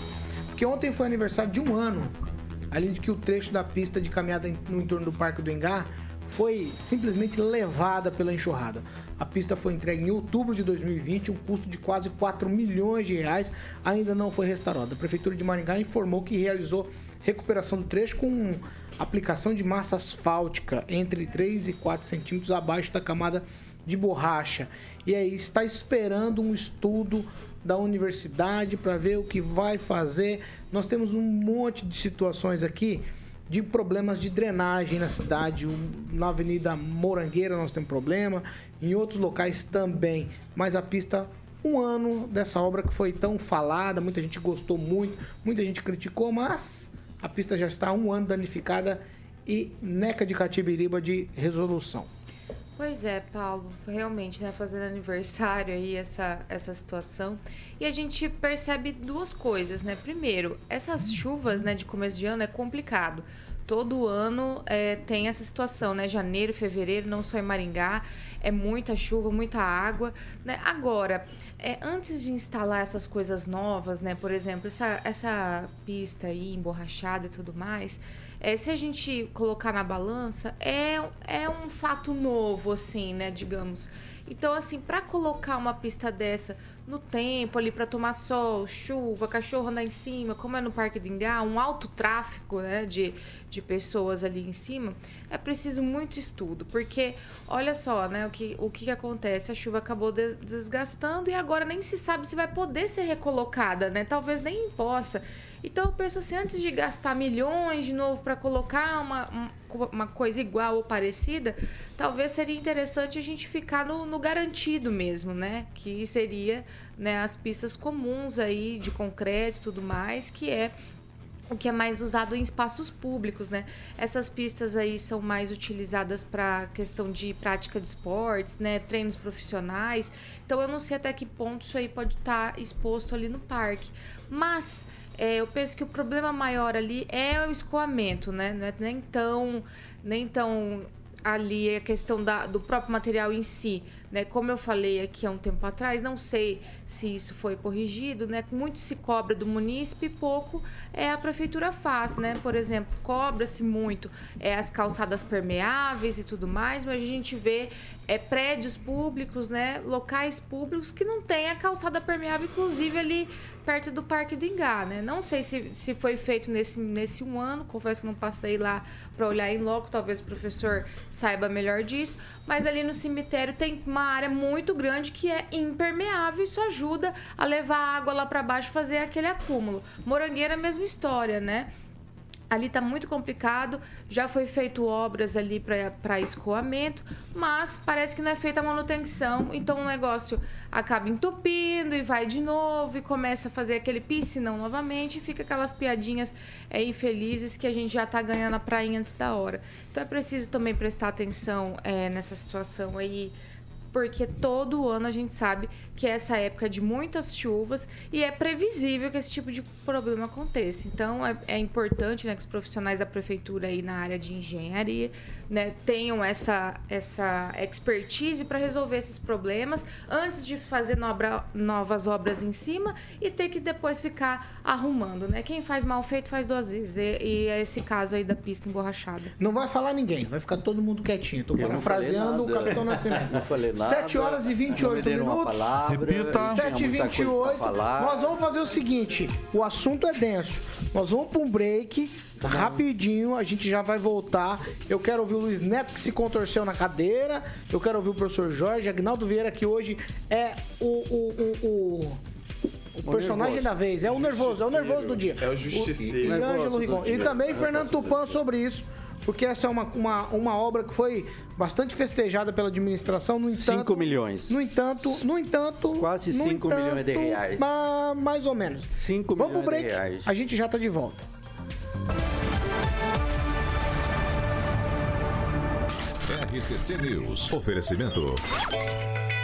Speaker 1: porque ontem foi aniversário de um ano, além de que o trecho da pista de caminhada no entorno do Parque do Engar foi simplesmente levada pela enxurrada. A pista foi entregue em outubro de 2020, um custo de quase 4 milhões de reais, ainda não foi restaurada. A Prefeitura de Maringá informou que realizou recuperação do trecho com aplicação de massa asfáltica entre 3 e 4 centímetros abaixo da camada de borracha. E aí está esperando um estudo da universidade para ver o que vai fazer. Nós temos um monte de situações aqui de problemas de drenagem na cidade. Na Avenida Morangueira nós temos problema, em outros locais também. Mas a pista um ano dessa obra que foi tão falada, muita gente gostou muito, muita gente criticou, mas a pista já está um ano danificada e neca de catibiriba de resolução.
Speaker 8: Pois é, Paulo, realmente, né, fazendo aniversário aí essa, essa situação. E a gente percebe duas coisas, né? Primeiro, essas chuvas, né, de começo de ano é complicado. Todo ano é, tem essa situação, né? Janeiro, fevereiro, não só em Maringá, é muita chuva, muita água, né? Agora, é, antes de instalar essas coisas novas, né? Por exemplo, essa, essa pista aí emborrachada e tudo mais, é, se a gente colocar na balança, é, é um fato novo, assim, né, digamos. Então, assim, para colocar uma pista dessa no tempo ali para tomar sol, chuva, cachorro andar em cima, como é no Parque do Ingá, um alto tráfego, né, de, de pessoas ali em cima, é preciso muito estudo, porque olha só, né, o que, o que acontece, a chuva acabou des- desgastando e agora nem se sabe se vai poder ser recolocada, né, talvez nem possa. Então eu penso assim, antes de gastar milhões de novo para colocar uma, um, uma coisa igual ou parecida, talvez seria interessante a gente ficar no, no garantido mesmo, né? Que seria né, as pistas comuns aí de concreto e tudo mais, que é o que é mais usado em espaços públicos, né? Essas pistas aí são mais utilizadas para questão de prática de esportes, né? Treinos profissionais. Então eu não sei até que ponto isso aí pode estar tá exposto ali no parque. Mas é, eu penso que o problema maior ali é o escoamento, né? Não é nem tão, nem tão ali a questão da, do próprio material em si. Né? Como eu falei aqui há um tempo atrás, não sei se isso foi corrigido, né? Muito se cobra do munícipe, pouco é a prefeitura faz, né? Por exemplo, cobra-se muito é, as calçadas permeáveis e tudo mais, mas a gente vê é, prédios públicos, né? Locais públicos que não tem a calçada permeável, inclusive ali perto do Parque do Ingá, né? Não sei se, se foi feito nesse, nesse um ano, confesso que não passei lá para olhar em loco, talvez o professor saiba melhor disso, mas ali no cemitério tem uma área muito grande que é impermeável, isso ajuda a levar a água lá para baixo, fazer aquele acúmulo. Morangueira, mesma história, né? Ali está muito complicado, já foi feito obras ali para escoamento, mas parece que não é feita a manutenção, então o negócio acaba entupindo e vai de novo e começa a fazer aquele piscinão novamente e fica aquelas piadinhas é, infelizes que a gente já está ganhando a praia antes da hora. Então é preciso também prestar atenção é, nessa situação aí porque todo ano a gente sabe que é essa época de muitas chuvas e é previsível que esse tipo de problema aconteça. Então é, é importante né, que os profissionais da prefeitura aí na área de engenharia né, tenham essa, essa expertise para resolver esses problemas antes de fazer nobra, novas obras em cima e ter que depois ficar arrumando. Né? Quem faz mal feito faz duas vezes. E, e é esse caso aí da pista emborrachada.
Speaker 1: Não vai falar ninguém, vai ficar todo mundo quietinho. Estou parafraseando o Capitão Nascimento.
Speaker 9: Não falei nada.
Speaker 1: 7 horas e 28 minutos.
Speaker 5: Palavra, Repita.
Speaker 1: 7 e 28. Nós vamos fazer o seguinte: o assunto é denso. Nós vamos para um break Rapidinho, a gente já vai voltar. Eu quero ouvir o Luiz Neto que se contorceu na cadeira. Eu quero ouvir o professor Jorge, Agnaldo Vieira, que hoje é o, o, o, o o personagem nervoso. da vez. É o nervoso, é o nervoso do dia.
Speaker 10: É o justiceiro.
Speaker 1: O, e, Ângelo Rigon. E também Fernando Tupan sobre isso, porque essa é uma, uma, uma obra que foi bastante festejada pela administração. No entanto,
Speaker 9: 5 milhões.
Speaker 1: No entanto, no entanto.
Speaker 9: Quase 5 milhões de reais.
Speaker 1: mais ou menos.
Speaker 9: 5 milhões break, de reais.
Speaker 1: A gente já está de volta.
Speaker 4: RCC News. Oferecimento.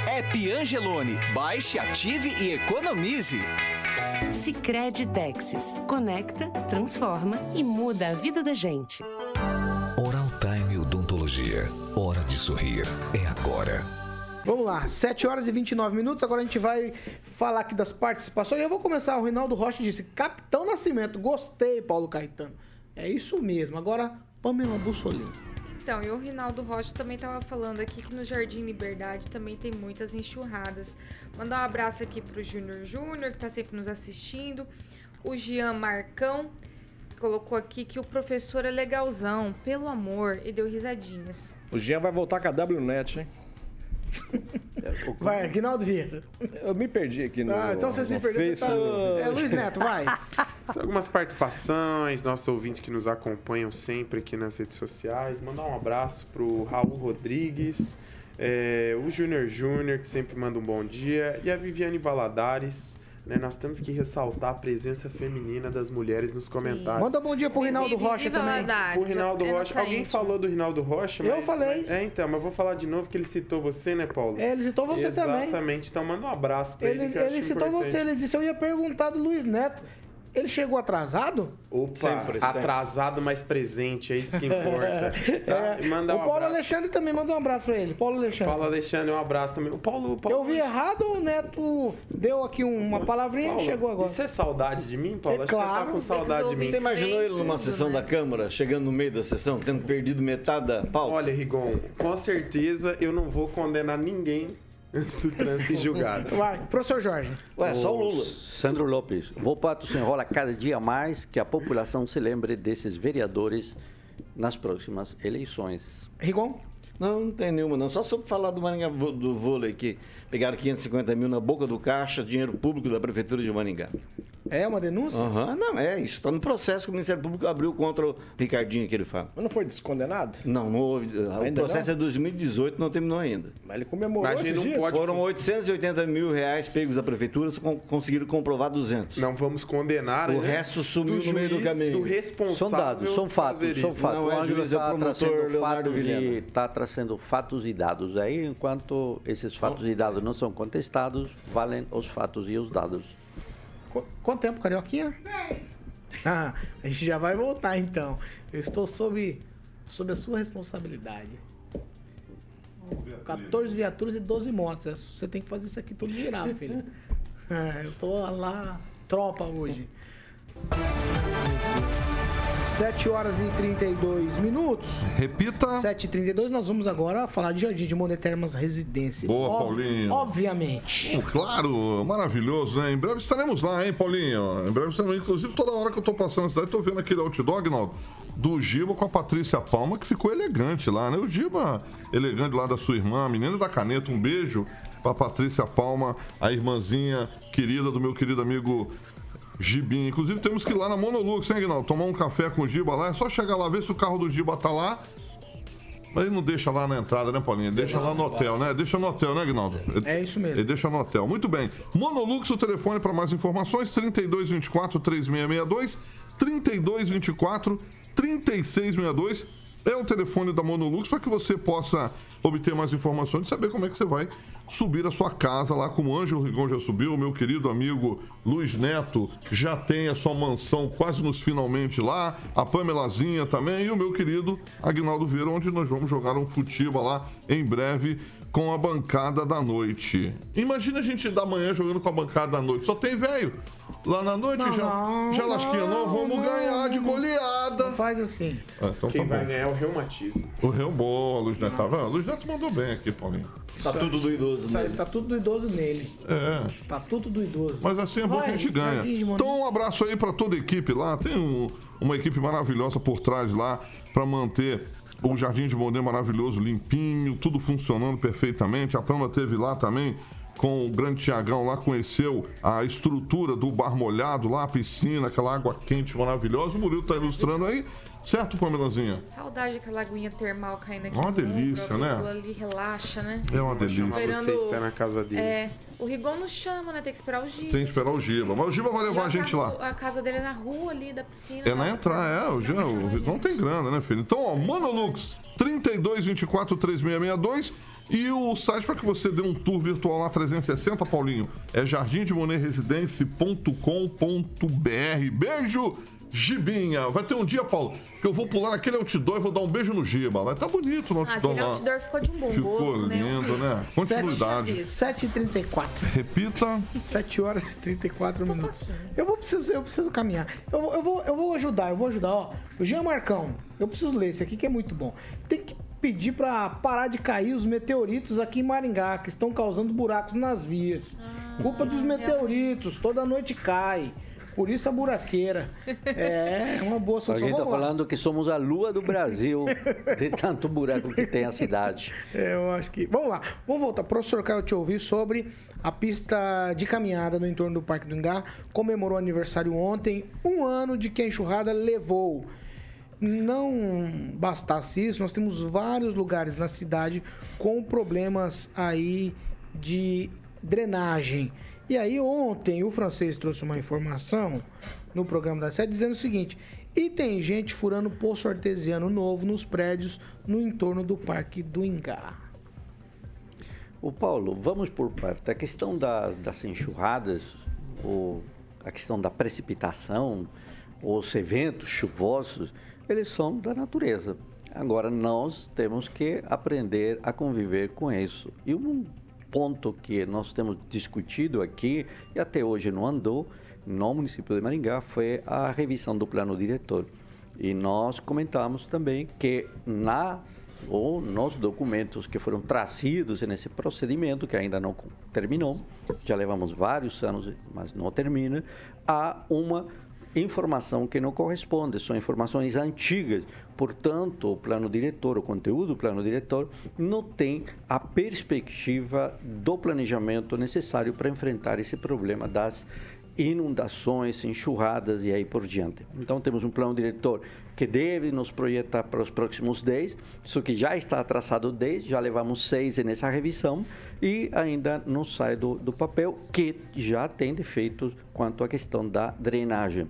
Speaker 11: App Angelone. Baixe, ative e economize.
Speaker 12: Sicredi Texas. Conecta, transforma e muda a vida da gente.
Speaker 4: Hora de sorrir. É agora.
Speaker 1: Vamos lá, 7 horas e 29 minutos. Agora a gente vai falar aqui das participações. Eu vou começar. O Rinaldo Rocha disse: Capitão Nascimento, gostei, Paulo Caetano. É isso mesmo. Agora, Pamela Bussolini.
Speaker 8: Então, e o Rinaldo Rocha também estava falando aqui que no Jardim Liberdade também tem muitas enxurradas. Mandar um abraço aqui pro Júnior Júnior, que está sempre nos assistindo. O Jean Marcão colocou aqui que o professor é legalzão, pelo amor, e deu risadinhas.
Speaker 2: O Jean vai voltar com a WNet, hein?
Speaker 1: Vai, Aguinaldo Vieira.
Speaker 2: Eu me perdi aqui no.
Speaker 1: Ah, então você se perdeu. Você tá... É Luiz Neto, vai.
Speaker 10: São algumas participações, nossos ouvintes que nos acompanham sempre aqui nas redes sociais. Mandar um abraço pro Raul Rodrigues, é, o Júnior Júnior, que sempre manda um bom dia, e a Viviane Valadares. Né, nós temos que ressaltar a presença feminina das mulheres nos comentários.
Speaker 1: Manda um bom dia pro Rinaldo Rocha também.
Speaker 10: O Rinaldo Rocha. Alguém falou do Rinaldo Rocha?
Speaker 1: Eu falei.
Speaker 10: Mas, é, então, mas vou falar de novo que ele citou você, né, Paulo?
Speaker 1: É, ele citou você
Speaker 10: Exatamente.
Speaker 1: também.
Speaker 10: Exatamente. Então manda um abraço pra ele.
Speaker 1: Ele, ele citou importante. você, ele disse: eu ia perguntar do Luiz Neto. Ele chegou atrasado?
Speaker 10: Opa, sempre, atrasado, sempre. mas presente, é isso que importa. Tá?
Speaker 1: É,
Speaker 10: Manda
Speaker 1: um o Paulo abraço. Alexandre também manda um abraço pra ele. Paulo Alexandre.
Speaker 10: Paulo Alexandre, um abraço também. O Paulo, o Paulo
Speaker 1: Eu vi errado o Neto deu aqui uma palavrinha Paulo, e chegou agora?
Speaker 10: Isso é saudade de mim, Paulo?
Speaker 1: É claro.
Speaker 10: Você tá com saudade de mim.
Speaker 7: Você imaginou ele numa sessão né? da Câmara, chegando no meio da sessão, tendo perdido metade da pauta?
Speaker 10: Olha, Rigon, com certeza eu não vou condenar ninguém antes do trânsito em julgado.
Speaker 1: Vai, professor Jorge.
Speaker 9: Ué, só o Lula. Sandro Lopes, Volpato se enrola cada dia mais que a população se lembre desses vereadores nas próximas eleições.
Speaker 1: Rigon?
Speaker 7: Não, não tem nenhuma, não. Só sobre falar do Maringá do vôlei, que pegaram 550 mil na boca do caixa, dinheiro público da Prefeitura de Maringá.
Speaker 1: É uma denúncia?
Speaker 7: Aham, não, é. Isso está no processo que o Ministério Público abriu contra o Ricardinho que ele fala.
Speaker 2: Mas não foi descondenado?
Speaker 7: Não, não houve. O
Speaker 2: Ainda
Speaker 7: processo
Speaker 2: não?
Speaker 7: é 2018, não terminou ainda.
Speaker 2: Mas ele comemorou
Speaker 10: Mas ele não
Speaker 2: dias?
Speaker 10: pode-
Speaker 7: Foram 880 mil reais pegos da prefeitura, conseguiram comprovar 200.
Speaker 10: Não vamos condenar
Speaker 7: O
Speaker 10: antes
Speaker 7: resto sumiu no meio do
Speaker 10: juiz,
Speaker 7: caminho.
Speaker 10: do responsável
Speaker 9: São dados, são fatos, são fatos.
Speaker 7: Não é
Speaker 9: o Ângelo
Speaker 7: é
Speaker 9: está
Speaker 7: promotor
Speaker 9: trazendo
Speaker 7: Leonardo
Speaker 9: fatos, ele
Speaker 7: Vilhena.
Speaker 9: está trazendo fatos e dados aí, enquanto esses fatos e dados não são contestados, valem os fatos e os dados.
Speaker 1: Qu- Quanto tempo, Carioquinha? Ah, a gente já vai voltar então. Eu estou sob, sob a sua responsabilidade. 14 viaturas e 12 motos. É, Você tem que fazer isso aqui tudo girar, filho. É, eu tô lá, tropa hoje. 7 horas e 32 minutos.
Speaker 5: Repita.
Speaker 1: 7h32, nós vamos agora falar de Jardim de Monet Termas Residência.
Speaker 5: Boa,
Speaker 1: Ob-
Speaker 5: Paulinho.
Speaker 1: Obviamente.
Speaker 5: Bom, Claro, maravilhoso, né? Em breve estaremos lá, hein, Paulinho? Em breve estaremos, inclusive, toda hora que eu tô passando na cidade, tô vendo aquele outdoor, Agnaldo, do Giba com a Patrícia Palma, que ficou elegante lá, né? O Giba, elegante lá da sua irmã, a menina da caneta, um beijo pra Patrícia Palma, a irmãzinha querida do meu querido amigo Gibinha. Inclusive, temos que ir lá na Monolux, hein, Agnaldo? Tomar um café com o Giba lá, é só chegar lá, ver se o carro do Giba tá lá. Mas ele não deixa lá na entrada, né, Paulinho? Deixa lá no hotel, né? Deixa no hotel, né, Agnaldo?
Speaker 1: É isso mesmo.
Speaker 5: Ele deixa no hotel. Muito bem. Monolux, o telefone para mais informações: 3224 3662, 3224 3662. É o telefone da Monolux para que você possa obter mais informações e saber como é que você vai subir a sua casa lá, como o Ângelo Rigon já subiu, meu querido amigo Luiz Neto já tem a sua mansão quase nos finalmente lá, a Pamelazinha também e o meu querido Agnaldo Vieira, onde nós vamos jogar um futiba lá em breve com a bancada da noite. Imagina a gente da manhã jogando com a bancada da noite, só tem velho. Lá na noite
Speaker 1: Não,
Speaker 5: já,
Speaker 1: não,
Speaker 5: já lasquinha, não, vamos
Speaker 1: não,
Speaker 5: ganhar de
Speaker 1: não.
Speaker 5: goleada.
Speaker 1: Faz assim.
Speaker 5: Ah, então
Speaker 10: Quem
Speaker 5: tá
Speaker 10: vai
Speaker 5: bom.
Speaker 10: ganhar é o reumatismo.
Speaker 5: O Real boa, Luiz Neto. Tá vendo? O Luiz Neto mandou bem aqui, Paulinho.
Speaker 7: Está tudo do idoso, né?
Speaker 1: aí, Está tudo do idoso nele.
Speaker 5: É.
Speaker 1: Está tudo do idoso.
Speaker 5: Mas assim é bom que a gente
Speaker 1: Vai,
Speaker 5: ganha. Então, um abraço aí pra toda a equipe lá. Tem um- uma equipe maravilhosa por trás lá pra manter o Jardim de Monet maravilhoso, limpinho, tudo funcionando perfeitamente. A Pama teve lá também com o grande Tiagão lá, conheceu a estrutura do bar molhado lá, a piscina, aquela água quente maravilhosa. O Murilo tá ilustrando aí. Certo, Pamelazinha?
Speaker 8: Saudade daquela aguinha termal caindo aqui.
Speaker 5: Uma
Speaker 8: ombro,
Speaker 5: delícia, né?
Speaker 8: aquilo ali relaxa, né?
Speaker 5: É uma delícia.
Speaker 8: Esperando-
Speaker 10: vocês pra na casa dele.
Speaker 8: É, o Rigon nos chama, né? Tem que esperar os dias.
Speaker 5: Tem que esperar o Giba. Mas o Giba vai levar a gente lá.
Speaker 8: A casa dele é na rua ali da piscina.
Speaker 5: É na entrada, é. O o não tem grana, né, filho? Então, ó, Monolux 3224 3662 e o site para que você dê um tour virtual lá 360, Paulinho, é jardimdemonerresidência.com.br. Beijo, Gibinha. Vai ter um dia, Paulo, que eu vou pular naquele outdoor e vou dar um beijo no Giba. Vai tá bonito no
Speaker 8: Ah,
Speaker 5: outdoor
Speaker 8: aquele
Speaker 5: lá.
Speaker 8: outdoor ficou de um bom
Speaker 5: Ficou
Speaker 8: gosto, né?
Speaker 5: lindo, né? Continuidade.
Speaker 1: 7h34.
Speaker 5: Repita.
Speaker 1: 7 horas e 34 minutos. Eu vou precisar, eu preciso caminhar. Eu, vou- eu, vou, eu vou ajudar, eu vou ajudar. Ó, o Jean Marcão, eu preciso ler esse aqui que é muito bom. Tem que pedir pra parar de cair os meteoritos aqui em Maringá, que estão causando buracos nas vias. Culpa dos meteoritos, toda noite cai. Por isso a buraqueira. É, uma boa solução.
Speaker 9: Alguém está
Speaker 1: Vamos lá.
Speaker 9: falando que somos a lua do Brasil, de tanto buraco que tem a cidade.
Speaker 1: É, eu acho que. Vamos lá, vamos voltar. Professor, quero te ouvir sobre a pista de caminhada no entorno do Parque do Ingá. Comemorou aniversário ontem, um ano de que a enxurrada levou. Não bastasse isso, nós temos vários lugares na cidade com problemas aí de drenagem. E aí ontem o francês trouxe uma informação no programa da sede dizendo o seguinte: e tem gente furando poço artesiano novo nos prédios no entorno do Parque do Ingá.
Speaker 9: O Paulo, vamos por parte. A questão da- das enxurradas, ou a questão da precipitação, os eventos chuvosos, eles são da natureza. Agora, nós temos que aprender a conviver com isso. E um ponto que nós temos discutido aqui, e até hoje não andou, no município de Maringá, foi a revisão do plano diretor. E nós comentamos também que na ou nos documentos que foram trazidos nesse procedimento, que ainda não terminou, já levamos vários anos, mas não termina, há uma informação que não corresponde, são informações antigas. Portanto, o plano diretor, o conteúdo do plano diretor, não tem a perspectiva do planejamento necessário para enfrentar esse problema das inundações, enxurradas e aí por diante. Então temos um plano diretor que deve nos projetar para os próximos 10, isso que já está traçado 10, já levamos 6 nessa revisão e ainda não sai do, do papel, que já tem defeitos quanto à questão da drenagem.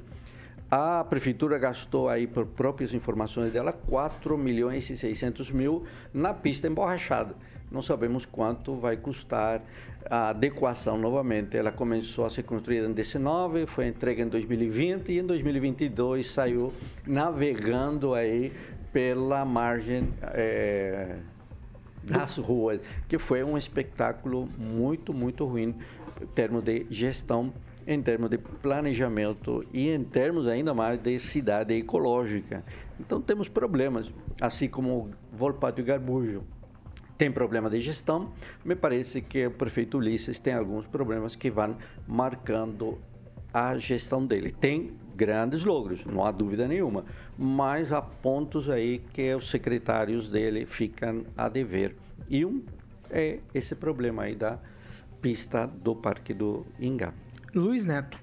Speaker 9: A prefeitura gastou aí, por próprias informações dela, 4 milhões e 600 mil na pista emborrachada. Não sabemos quanto vai custar a adequação novamente. Ela começou a ser construída em 19, foi entregue em 2020 e em 2022 saiu navegando aí pela margem é, das ruas, que foi um espetáculo muito, muito ruim em termos de gestão, em termos de planejamento e em termos ainda mais de cidade ecológica. Então temos problemas, assim como Volpato e Garbujo tem problema de gestão. Me parece que o prefeito Ulisses tem alguns problemas que vão marcando a gestão dele. Tem grandes logros, não há dúvida nenhuma, mas há pontos aí que os secretários dele ficam a dever. E um é esse problema aí da pista do Parque do Ingá.
Speaker 1: Luiz Neto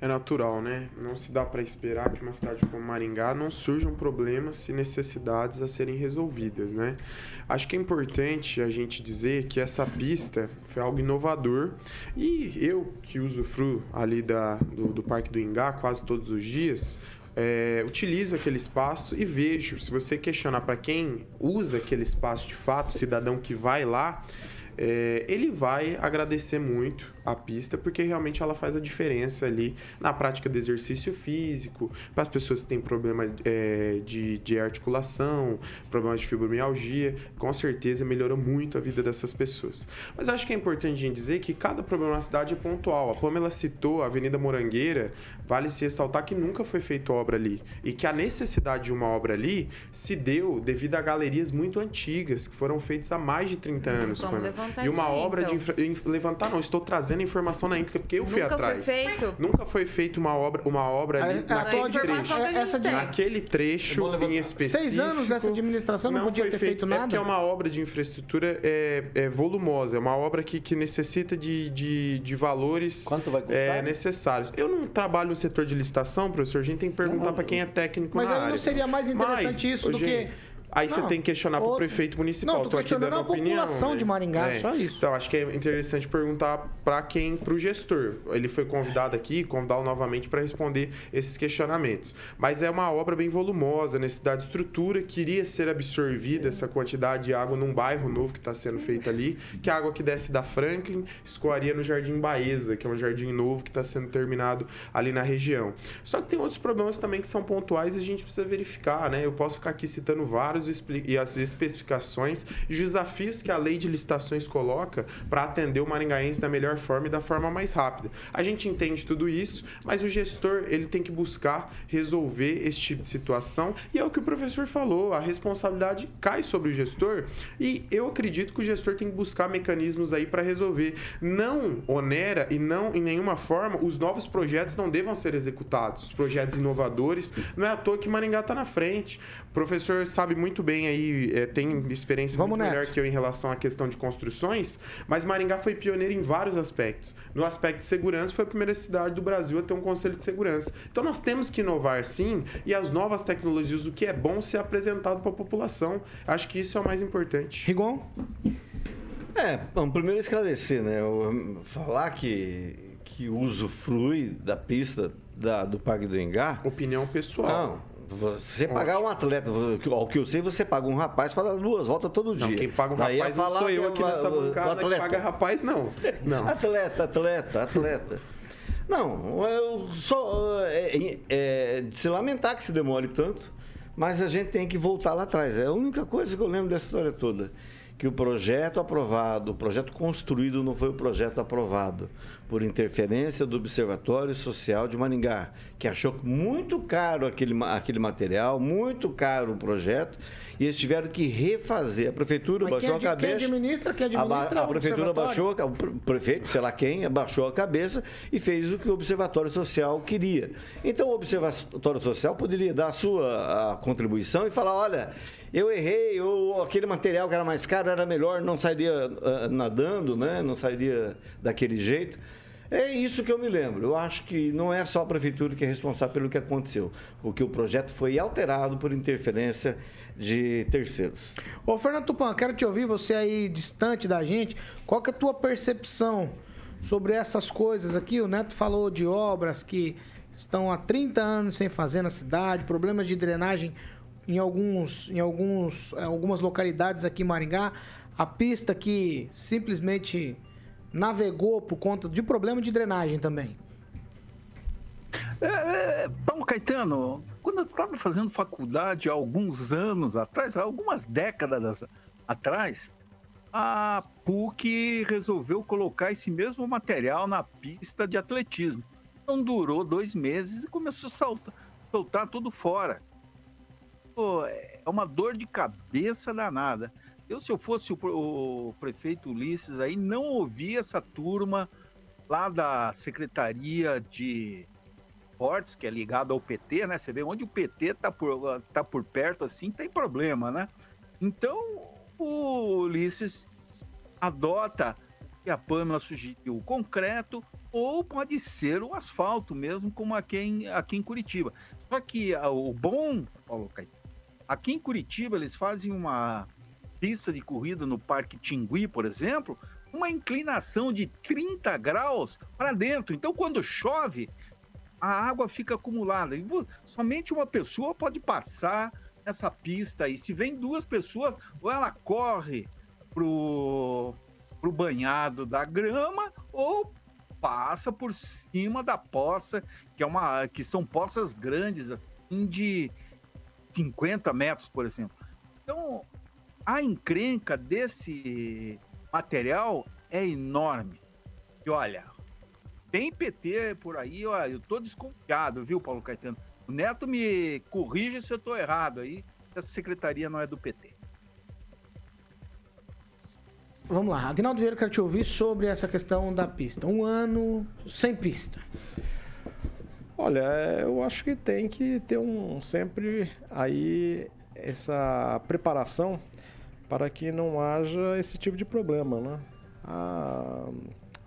Speaker 10: é natural, né? Não se dá para esperar que uma cidade como Maringá não surjam problemas e necessidades a serem resolvidas, né? Acho que é importante a gente dizer que essa pista foi algo inovador e eu que usufruo ali da, do, do Parque do Ingá quase todos os dias, é, utilizo aquele espaço e vejo. Se você questionar para quem usa aquele espaço de fato, cidadão que vai lá, é, ele vai agradecer muito a pista, porque realmente ela faz a diferença ali na prática do exercício físico, para as pessoas que têm problema é, de, de articulação, problemas de fibromialgia, com certeza melhorou muito a vida dessas pessoas. Mas acho que é importante a gente dizer que cada problema na cidade é pontual. A Pamela citou a Avenida Morangueira, vale se ressaltar que nunca foi feita obra ali e que a necessidade de uma obra ali se deu devido a galerias muito antigas que foram feitas há mais de 30 anos. e uma obra então. de infra... levantar não, estou trazendo trazendo informação na íntegra, porque eu fui
Speaker 8: Nunca
Speaker 10: atrás.
Speaker 8: Foi feito.
Speaker 10: Nunca foi feita uma obra, uma obra ali
Speaker 1: a,
Speaker 10: naquele trecho.
Speaker 1: Essa de...
Speaker 10: Naquele trecho em específico.
Speaker 1: Seis anos essa administração não, não podia ter feito, feito nada.
Speaker 10: É porque é uma obra de infraestrutura é, é volumosa, é uma obra que, que necessita de, de, de valores
Speaker 9: Quanto vai custar?
Speaker 10: É, necessários. Eu não trabalho no setor de licitação, professor. A gente tem que perguntar para quem é técnico
Speaker 1: Mas
Speaker 10: na
Speaker 1: aí
Speaker 10: área.
Speaker 1: não seria mais interessante
Speaker 10: Mas,
Speaker 1: isso do
Speaker 10: gente,
Speaker 1: que
Speaker 10: Aí você tem que questionar para o prefeito municipal.
Speaker 1: Não, tô, tô questionando a
Speaker 10: opinião,
Speaker 1: população
Speaker 10: né?
Speaker 1: de Maringá,
Speaker 10: é.
Speaker 1: só isso.
Speaker 10: Então, acho que é interessante perguntar para quem? Para o gestor. Ele foi convidado aqui, convidá-lo novamente para responder esses questionamentos. Mas é uma obra bem volumosa, necessidade de estrutura, queria ser absorvida essa quantidade de água num bairro novo que está sendo feito ali, que a água que desce da Franklin escoaria no Jardim Baeza, que é um jardim novo que está sendo terminado ali na região. Só que tem outros problemas também que são pontuais e a gente precisa verificar, né? Eu posso ficar aqui citando vários e as especificações e os desafios que a lei de licitações coloca para atender o maringaense da melhor forma e da forma mais rápida. A gente entende tudo isso, mas o gestor ele tem que buscar resolver esse tipo de situação e é o que o professor falou, a responsabilidade cai sobre o gestor e eu acredito que o gestor tem que buscar mecanismos aí para resolver. Não onera e não em nenhuma forma os novos projetos não devam ser executados, os projetos inovadores. Não é à toa que Maringá está na frente. O professor sabe muito bem aí, é, tem experiência Vamos muito melhor que eu em relação à questão de construções, mas Maringá foi pioneiro em vários aspectos. No aspecto de segurança, foi a primeira cidade do Brasil a ter um conselho de segurança. Então nós temos que inovar sim, e as novas tecnologias, o que é bom ser apresentado para a população. Acho que isso é o mais importante.
Speaker 1: Rigon?
Speaker 7: É, bom, primeiro esclarecer, né? Falar que, que usufrui da pista da, do Parque do Engá.
Speaker 10: Opinião pessoal.
Speaker 7: Não. Você pagar um atleta, ao que eu sei, você paga um rapaz para dar duas voltas todo dia.
Speaker 10: Não, quem paga um Daí rapaz não sou eu aqui nessa bancada atleta. paga rapaz, não. não.
Speaker 7: Atleta, atleta, atleta. Não, eu só é, é, de se lamentar que se demore tanto, mas a gente tem que voltar lá atrás. É a única coisa que eu lembro dessa história toda que o projeto aprovado, o projeto construído não foi o projeto aprovado por interferência do Observatório Social de Maringá, que achou muito caro aquele, aquele material, muito caro o projeto, e eles tiveram que refazer. A prefeitura Mas baixou
Speaker 1: quem,
Speaker 7: a cabeça.
Speaker 1: Quem administra, quem administra
Speaker 7: a, a prefeitura baixou, o prefeito, sei lá quem, abaixou a cabeça e fez o que o Observatório Social queria. Então o Observatório Social poderia dar a sua a contribuição e falar, olha, eu errei, ou aquele material que era mais caro era melhor, não sairia uh, nadando, né? não sairia daquele jeito. É isso que eu me lembro. Eu acho que não é só a prefeitura que é responsável pelo que aconteceu, porque o projeto foi alterado por interferência de terceiros.
Speaker 1: Ô, Fernando Tupan, quero te ouvir, você aí distante da gente, qual que é a tua percepção sobre essas coisas aqui? O Neto falou de obras que estão há 30 anos sem fazer na cidade, problemas de drenagem em, alguns, em alguns, eh, algumas localidades aqui em Maringá, a pista que simplesmente navegou por conta de problema de drenagem também.
Speaker 6: É, é, Paulo Caetano, quando eu estava fazendo faculdade há alguns anos atrás, há algumas décadas atrás, a PUC resolveu colocar esse mesmo material na pista de atletismo. Não durou dois meses e começou a soltar, soltar tudo fora. Pô, é uma dor de cabeça danada. Eu, se eu fosse o, o prefeito Ulisses aí, não ouvi essa turma lá da Secretaria de Esportes, que é ligado ao PT, né? Você vê onde o PT tá por, tá por perto assim, tem problema, né? Então, o Ulisses adota que a Pâmela sugeriu o concreto ou pode ser o asfalto mesmo, como aqui em, aqui em Curitiba. Só que ah, o bom, Paulo Caetano, aqui em Curitiba eles fazem uma pista de corrida no Parque Tingui, por exemplo, uma inclinação de 30 graus para dentro. Então, quando chove, a água fica acumulada. E somente uma pessoa pode passar nessa pista. E se vem duas pessoas, ou ela corre pro, pro banhado da grama, ou passa por cima da poça, que é uma que são poças grandes, assim, de 50 metros, por exemplo. Então, a encrenca desse material é enorme. E olha, tem PT por aí, olha, eu tô desconfiado, viu, Paulo Caetano? O Neto me corrige se eu tô errado aí, essa secretaria não é do PT.
Speaker 1: Vamos lá, Agnaldo Vieira, quero te ouvir sobre essa questão da pista. Um ano sem pista.
Speaker 2: Olha, eu acho que tem que ter um sempre aí essa preparação para que não haja esse tipo de problema, né? A,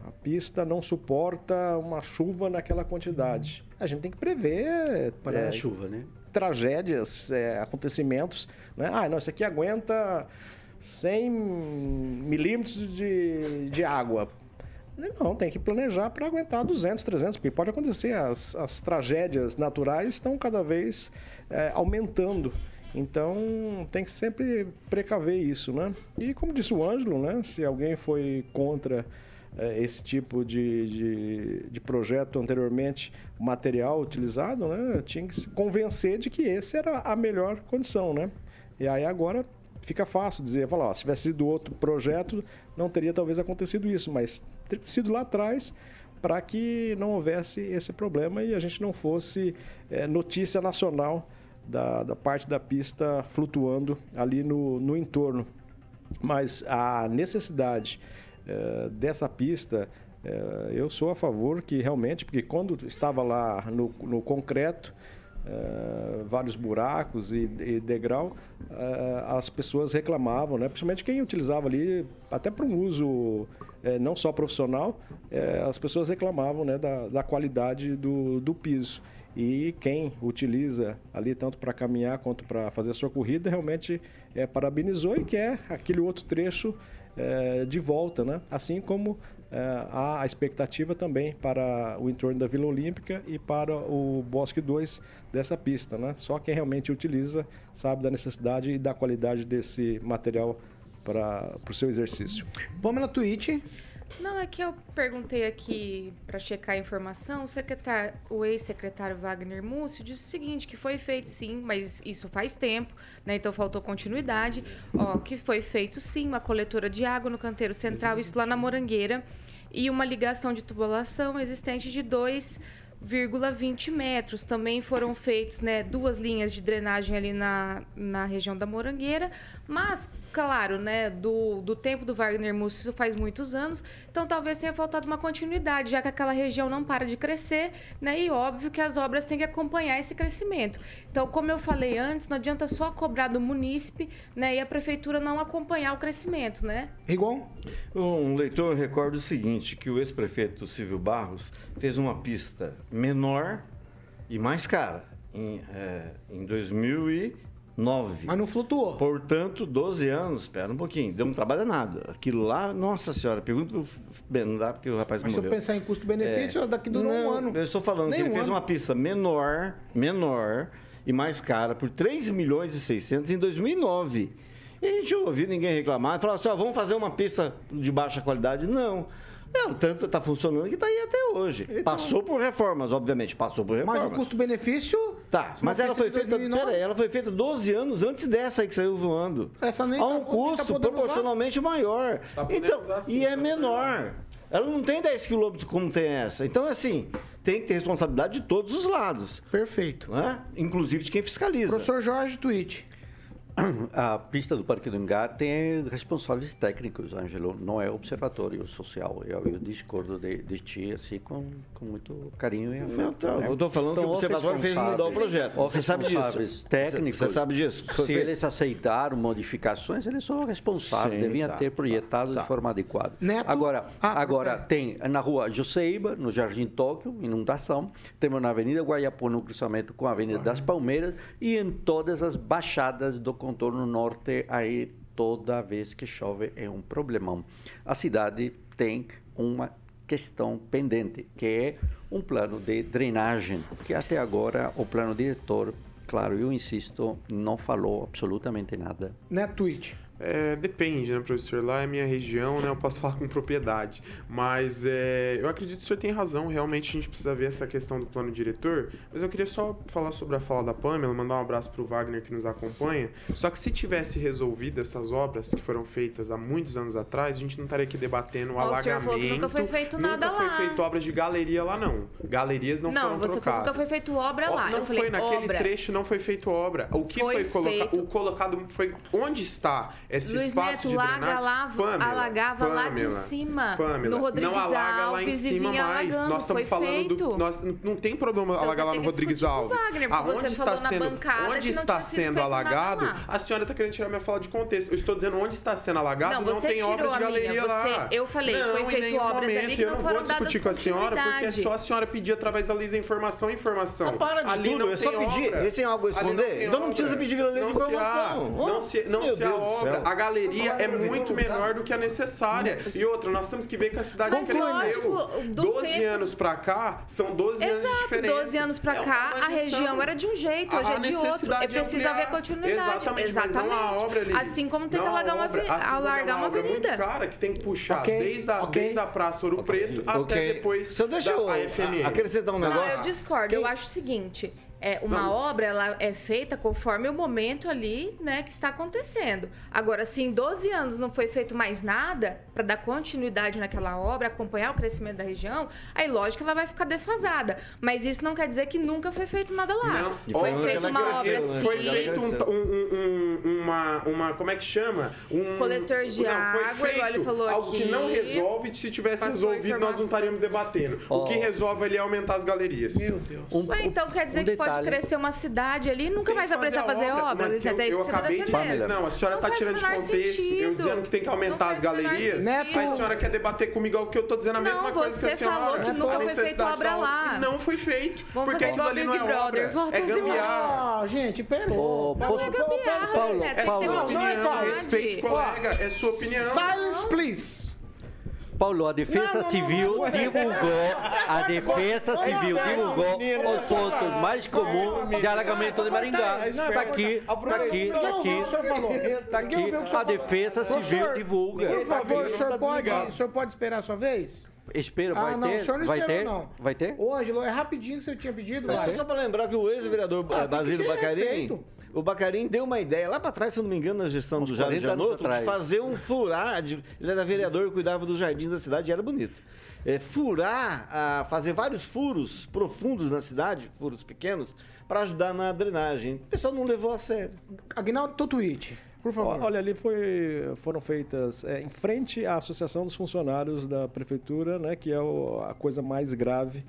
Speaker 2: a pista não suporta uma chuva naquela quantidade. A gente tem que prever
Speaker 9: para é, a chuva, né?
Speaker 2: Tragédias, é, acontecimentos, né? Ah, não, isso aqui aguenta 100 milímetros de, de água. Não, tem que planejar para aguentar 200, 300, porque pode acontecer. As, as tragédias naturais estão cada vez é, aumentando. Então tem que sempre precaver isso, né? E como disse o Ângelo, né? Se alguém foi contra é, esse tipo de, de, de, projeto anteriormente, material utilizado, né? Tinha que se convencer de que esse era a melhor condição, né? E aí agora fica fácil dizer, falar, ó, se tivesse sido outro projeto, não teria talvez acontecido isso, mas teria sido lá atrás para que não houvesse esse problema e a gente não fosse é, notícia nacional da, da parte da pista flutuando ali no, no entorno. Mas a necessidade é, dessa pista, é, eu sou a favor que realmente, porque quando estava lá no, no concreto, é, vários buracos e, e degrau, as pessoas reclamavam, né? principalmente quem utilizava ali, até para um uso não só profissional, as pessoas reclamavam né, da, da qualidade do, do piso. E quem utiliza ali tanto para caminhar quanto para fazer a sua corrida realmente é, parabenizou e quer aquele outro trecho é, de volta, né? Assim como é, há a expectativa também para o entorno da Vila Olímpica e para o Bosque 2 dessa pista, né? Só quem realmente utiliza sabe da necessidade e da qualidade desse material para o seu exercício.
Speaker 1: Vamos na Twitch.
Speaker 8: Não, é que eu perguntei aqui para checar a informação, o, o ex-secretário Wagner Múcio disse o seguinte, que foi feito sim, mas isso faz tempo, né? Então faltou continuidade. Ó, que foi feito sim uma coletora de água no canteiro central, isso lá na Morangueira, e uma ligação de tubulação existente de 2 0,20 metros. Também foram feitas né, duas linhas de drenagem ali na, na região da Morangueira, mas, claro, né, do, do tempo do Wagner Musso, isso faz muitos anos, então talvez tenha faltado uma continuidade, já que aquela região não para de crescer, né, e óbvio que as obras têm que acompanhar esse crescimento. Então, como eu falei antes, não adianta só cobrar do munícipe né, e a prefeitura não acompanhar o crescimento, né?
Speaker 1: Rigon?
Speaker 7: Um leitor recorda o seguinte, que o ex-prefeito Silvio Barros fez uma pista menor e mais cara em, é, em 2009.
Speaker 1: Mas não flutuou.
Speaker 7: Portanto, 12 anos, espera um pouquinho, deu um trabalho danado. Aquilo lá, nossa senhora, pergunta pro... Bem, não dá porque o rapaz
Speaker 1: Mas se eu
Speaker 7: morreu.
Speaker 1: pensar em custo-benefício, daqui durou
Speaker 7: não,
Speaker 1: um ano.
Speaker 7: Eu estou falando
Speaker 1: Nem
Speaker 7: que ele
Speaker 1: um
Speaker 7: fez
Speaker 1: ano.
Speaker 7: uma pista menor, menor e mais cara por 3 milhões e 600 em 2009. E a gente ouviu ninguém reclamar, falar assim, ó, vamos fazer uma pista de baixa qualidade. Não. É, o tanto está funcionando que está aí até hoje. Passou por reformas, obviamente, passou por reformas.
Speaker 1: Mas o custo-benefício.
Speaker 7: Tá, mas
Speaker 1: uma
Speaker 7: ela foi feita,
Speaker 1: 2009?
Speaker 7: peraí, ela foi feita 12 anos antes dessa aí que saiu voando.
Speaker 1: Essa nem
Speaker 7: a
Speaker 1: tá-
Speaker 7: um
Speaker 1: tá
Speaker 7: custo
Speaker 1: usar.
Speaker 7: proporcionalmente maior.
Speaker 10: Tá
Speaker 7: então,
Speaker 10: usar sim,
Speaker 7: e é
Speaker 10: tá
Speaker 7: menor. Ela não tem 10 quilômetros como tem essa. Então, assim, tem que ter responsabilidade de todos os lados.
Speaker 1: Perfeito.
Speaker 7: Né? Inclusive de quem fiscaliza.
Speaker 1: Professor Jorge, tweet.
Speaker 9: A pista do Parque do Engá tem responsáveis técnicos, Ângelo, não é observatório social. Eu, eu discordo de, de ti, assim, com, com muito carinho e afeto.
Speaker 7: Então,
Speaker 9: né?
Speaker 7: eu tô falando que o observatório fez mudar o projeto. Você sabe disso.
Speaker 9: técnicos,
Speaker 7: Você sabe disso?
Speaker 9: Se
Speaker 7: feito.
Speaker 9: eles aceitaram modificações, eles são responsáveis,
Speaker 7: Sim,
Speaker 9: deviam
Speaker 7: tá,
Speaker 9: ter
Speaker 7: tá,
Speaker 9: projetado
Speaker 7: tá.
Speaker 9: de forma adequada.
Speaker 1: Neto?
Speaker 9: Agora,
Speaker 1: Ah,
Speaker 9: agora
Speaker 1: pera.
Speaker 9: tem na rua Joseiba, no Jardim Tóquio, inundação. Temos na Avenida Guaiapó, no cruzamento com a Avenida das Palmeiras. E em todas as baixadas do contorno norte, aí toda vez que chove é um problemão. A cidade tem uma questão pendente, que é um plano de drenagem, que até agora o plano diretor, claro, eu insisto, não falou absolutamente nada.
Speaker 1: Neto, tweet.
Speaker 10: É, depende, né, professor? Lá é minha região, né? Eu posso falar com propriedade. Mas é, eu acredito que o senhor tem razão. Realmente a gente precisa ver essa questão do plano diretor. Mas eu queria só falar sobre a fala da Pamela, mandar um abraço para o Wagner que nos acompanha. Só que se tivesse resolvido essas obras que foram feitas há muitos anos atrás, a gente não estaria aqui debatendo o
Speaker 8: o
Speaker 10: alagamento.
Speaker 8: nunca foi feito
Speaker 10: Nunca
Speaker 8: nada
Speaker 10: foi
Speaker 8: lá.
Speaker 10: feito obra de galeria lá, não. Galerias não,
Speaker 8: Não,
Speaker 10: foram
Speaker 8: você falou que
Speaker 10: trocadas.
Speaker 8: nunca foi feito obra lá.
Speaker 10: Não
Speaker 8: eu falei,
Speaker 10: foi naquele
Speaker 8: obras.
Speaker 10: trecho, não foi feito obra. O que
Speaker 8: Foi
Speaker 10: foi, colocado? O colocado foi onde está esse
Speaker 8: Luiz
Speaker 10: espaço
Speaker 8: Neto,
Speaker 10: de
Speaker 8: laga,
Speaker 10: drenagem?
Speaker 8: lava,
Speaker 10: Pamela,
Speaker 8: alagava lá de
Speaker 10: Pamela,
Speaker 8: cima,
Speaker 10: Pamela,
Speaker 8: no Rodrigues
Speaker 10: não alaga lá em
Speaker 8: Alves, e
Speaker 10: cima
Speaker 8: vinha
Speaker 10: mais.
Speaker 8: alagando,
Speaker 10: Nós estamos falando do nós não tem problema
Speaker 8: Então
Speaker 10: alagar lá no
Speaker 8: que
Speaker 10: Rodrigues Alves.
Speaker 8: Wagner, porque você
Speaker 10: Aonde está
Speaker 8: na
Speaker 10: sendo
Speaker 8: bancada
Speaker 10: onde
Speaker 8: que não
Speaker 10: está sendo alagado? A senhora está querendo tirar minha fala de contexto. Eu estou dizendo onde está sendo alagado,
Speaker 8: Não,
Speaker 10: não, tem obra de
Speaker 8: a
Speaker 10: galeria lá.
Speaker 8: eu falei,
Speaker 10: não,
Speaker 8: foi
Speaker 10: em
Speaker 8: feito
Speaker 10: nenhum
Speaker 8: obras ali
Speaker 10: momento.
Speaker 8: que
Speaker 10: eu
Speaker 8: não
Speaker 10: não
Speaker 8: foram
Speaker 10: vou discutir com a senhora porque é só a senhora pedir através da lei da informação informação.
Speaker 7: Ah, para de
Speaker 10: Ali
Speaker 7: tudo,
Speaker 10: não
Speaker 7: é só pedir. Eles têm algo a
Speaker 10: Ali não
Speaker 7: esconder?
Speaker 10: tem
Speaker 7: Então não precisa pedir pela lei de
Speaker 10: Não há-
Speaker 7: informação.
Speaker 10: Não se, não
Speaker 7: Meu
Speaker 10: se
Speaker 7: Deus do
Speaker 10: obra. A galeria é muito menor do que a necessária. E outra, nós temos que ver que a cidade
Speaker 8: Mas,
Speaker 10: cresceu.
Speaker 8: lógico, do
Speaker 10: 12
Speaker 8: tempo-
Speaker 10: anos pra cá, são 12 anos de
Speaker 8: Exato,
Speaker 10: diferença.
Speaker 8: 12 anos pra
Speaker 10: É
Speaker 8: cá,
Speaker 10: uma
Speaker 8: a região era de um jeito,
Speaker 10: A-
Speaker 8: hoje
Speaker 10: a
Speaker 8: é de outro. É
Speaker 10: de
Speaker 8: preciso haver continuidade.
Speaker 10: Exatamente, mas não há obra ali.
Speaker 8: Assim como tem
Speaker 10: Não
Speaker 8: que alargar uma,
Speaker 10: obra. Assim é
Speaker 8: alargar uma
Speaker 10: obra
Speaker 8: avenida.
Speaker 10: muito cara que tem que puxar
Speaker 1: Ok,
Speaker 10: desde, a,
Speaker 1: ok.
Speaker 10: desde a Praça Ouro Preto até depois
Speaker 7: Só deixa
Speaker 10: da
Speaker 7: eu
Speaker 10: AFM.
Speaker 7: a- acrescentar um
Speaker 8: Não,
Speaker 7: negócio.
Speaker 8: eu discordo. Eu acho o seguinte. É, uma
Speaker 10: Não.
Speaker 8: obra ela é feita conforme o momento ali, né, que está acontecendo. Agora, se em 12 anos não foi feito mais nada para dar continuidade naquela obra, acompanhar o crescimento da região, aí lógico que ela vai ficar defasada. Mas isso não quer dizer que nunca foi feito nada lá.
Speaker 10: Não,
Speaker 8: foi feita uma
Speaker 10: cresceu,
Speaker 8: obra
Speaker 10: né?
Speaker 8: sim.
Speaker 10: Foi feito um, um- um- um- uma, uma. Como é que chama? Um
Speaker 8: Coletor de
Speaker 10: não,
Speaker 8: água,
Speaker 10: foi feito
Speaker 8: igual ele falou
Speaker 10: algo que
Speaker 8: aqui.
Speaker 10: não resolve. Se tivesse resolvido, nós não estaríamos debatendo. O que resolve ali é aumentar as galerias. Meu Deus.
Speaker 9: Um,
Speaker 8: Ué, então quer dizer
Speaker 9: um
Speaker 8: que pode
Speaker 9: detalhe-
Speaker 8: crescer uma cidade ali e nunca mais vai precisar fazer obras?
Speaker 10: Mas
Speaker 8: Isso
Speaker 10: que
Speaker 8: é
Speaker 10: eu,
Speaker 8: até isso
Speaker 10: eu
Speaker 8: você tá
Speaker 10: acabei de dizer. Não, a senhora
Speaker 8: Não
Speaker 10: está tirando de contexto. Eu
Speaker 8: sentido.
Speaker 10: dizendo que tem que
Speaker 8: Não
Speaker 10: aumentar as galerias.
Speaker 8: sentido.
Speaker 10: Aí a senhora quer debater comigo algo que eu estou dizendo a
Speaker 8: Não,
Speaker 10: mesma coisa que a
Speaker 8: você
Speaker 10: senhora.
Speaker 8: falou que nunca
Speaker 10: A
Speaker 8: foi feito
Speaker 10: necessidade
Speaker 8: obra lá.
Speaker 10: E não foi feito.
Speaker 8: Vamos
Speaker 10: porque aquilo ali não é obra. É gambiarra.
Speaker 1: Ah, gente, pera.
Speaker 9: Ô,
Speaker 1: Paulo,
Speaker 9: posso-
Speaker 1: Paulo, Paulo,
Speaker 8: gambiarra, né? Tem
Speaker 10: É
Speaker 8: que
Speaker 9: Paulo,
Speaker 8: ser
Speaker 10: sua
Speaker 8: uma
Speaker 10: opinião. Respeite, colega. É sua opinião.
Speaker 1: Silence, please.
Speaker 9: Paulo, a Defesa
Speaker 1: Não, não, não,
Speaker 9: Civil
Speaker 1: não, não.
Speaker 9: divulgou, a Defesa Civil divulgou os pontos mais comuns de alagamento de Maringá. Tá aqui, tá aqui, tá aqui,
Speaker 1: O senhor falou.
Speaker 9: tá
Speaker 1: ouviu o que o
Speaker 9: aqui. A Defesa. Civil divulga.
Speaker 1: Por favor, o senhor pode,
Speaker 7: desligado.
Speaker 1: o senhor pode esperar a sua vez?
Speaker 9: Espera,
Speaker 1: Ah,
Speaker 9: vai
Speaker 1: não, o
Speaker 9: ter?
Speaker 1: senhor não
Speaker 9: Vai
Speaker 1: esperou,
Speaker 9: ter?
Speaker 1: não.
Speaker 9: Vai ter?
Speaker 1: Ô, Ângelo, é rapidinho que você tinha pedido, vai.
Speaker 7: só para lembrar que o ex-vereador
Speaker 1: Ah,
Speaker 7: eh, Basílio
Speaker 1: respeito.
Speaker 7: O Bacarim deu uma ideia lá pra trás, se eu não me engano, na gestão
Speaker 9: Uns
Speaker 7: do Jair
Speaker 9: 40 anos
Speaker 7: Janotto, de fazer um furar. de- ele era vereador, cuidava dos jardins da cidade e era bonito. É, furar, ah, fazer vários furos profundos na cidade, furos pequenos, para ajudar na drenagem. O pessoal não levou a sério.
Speaker 1: Aguinaldo, teu tweet, por favor.
Speaker 2: Olha, ali foi, foram feitas é, em frente à Associação dos Funcionários da Prefeitura, né, que é o- a coisa mais grave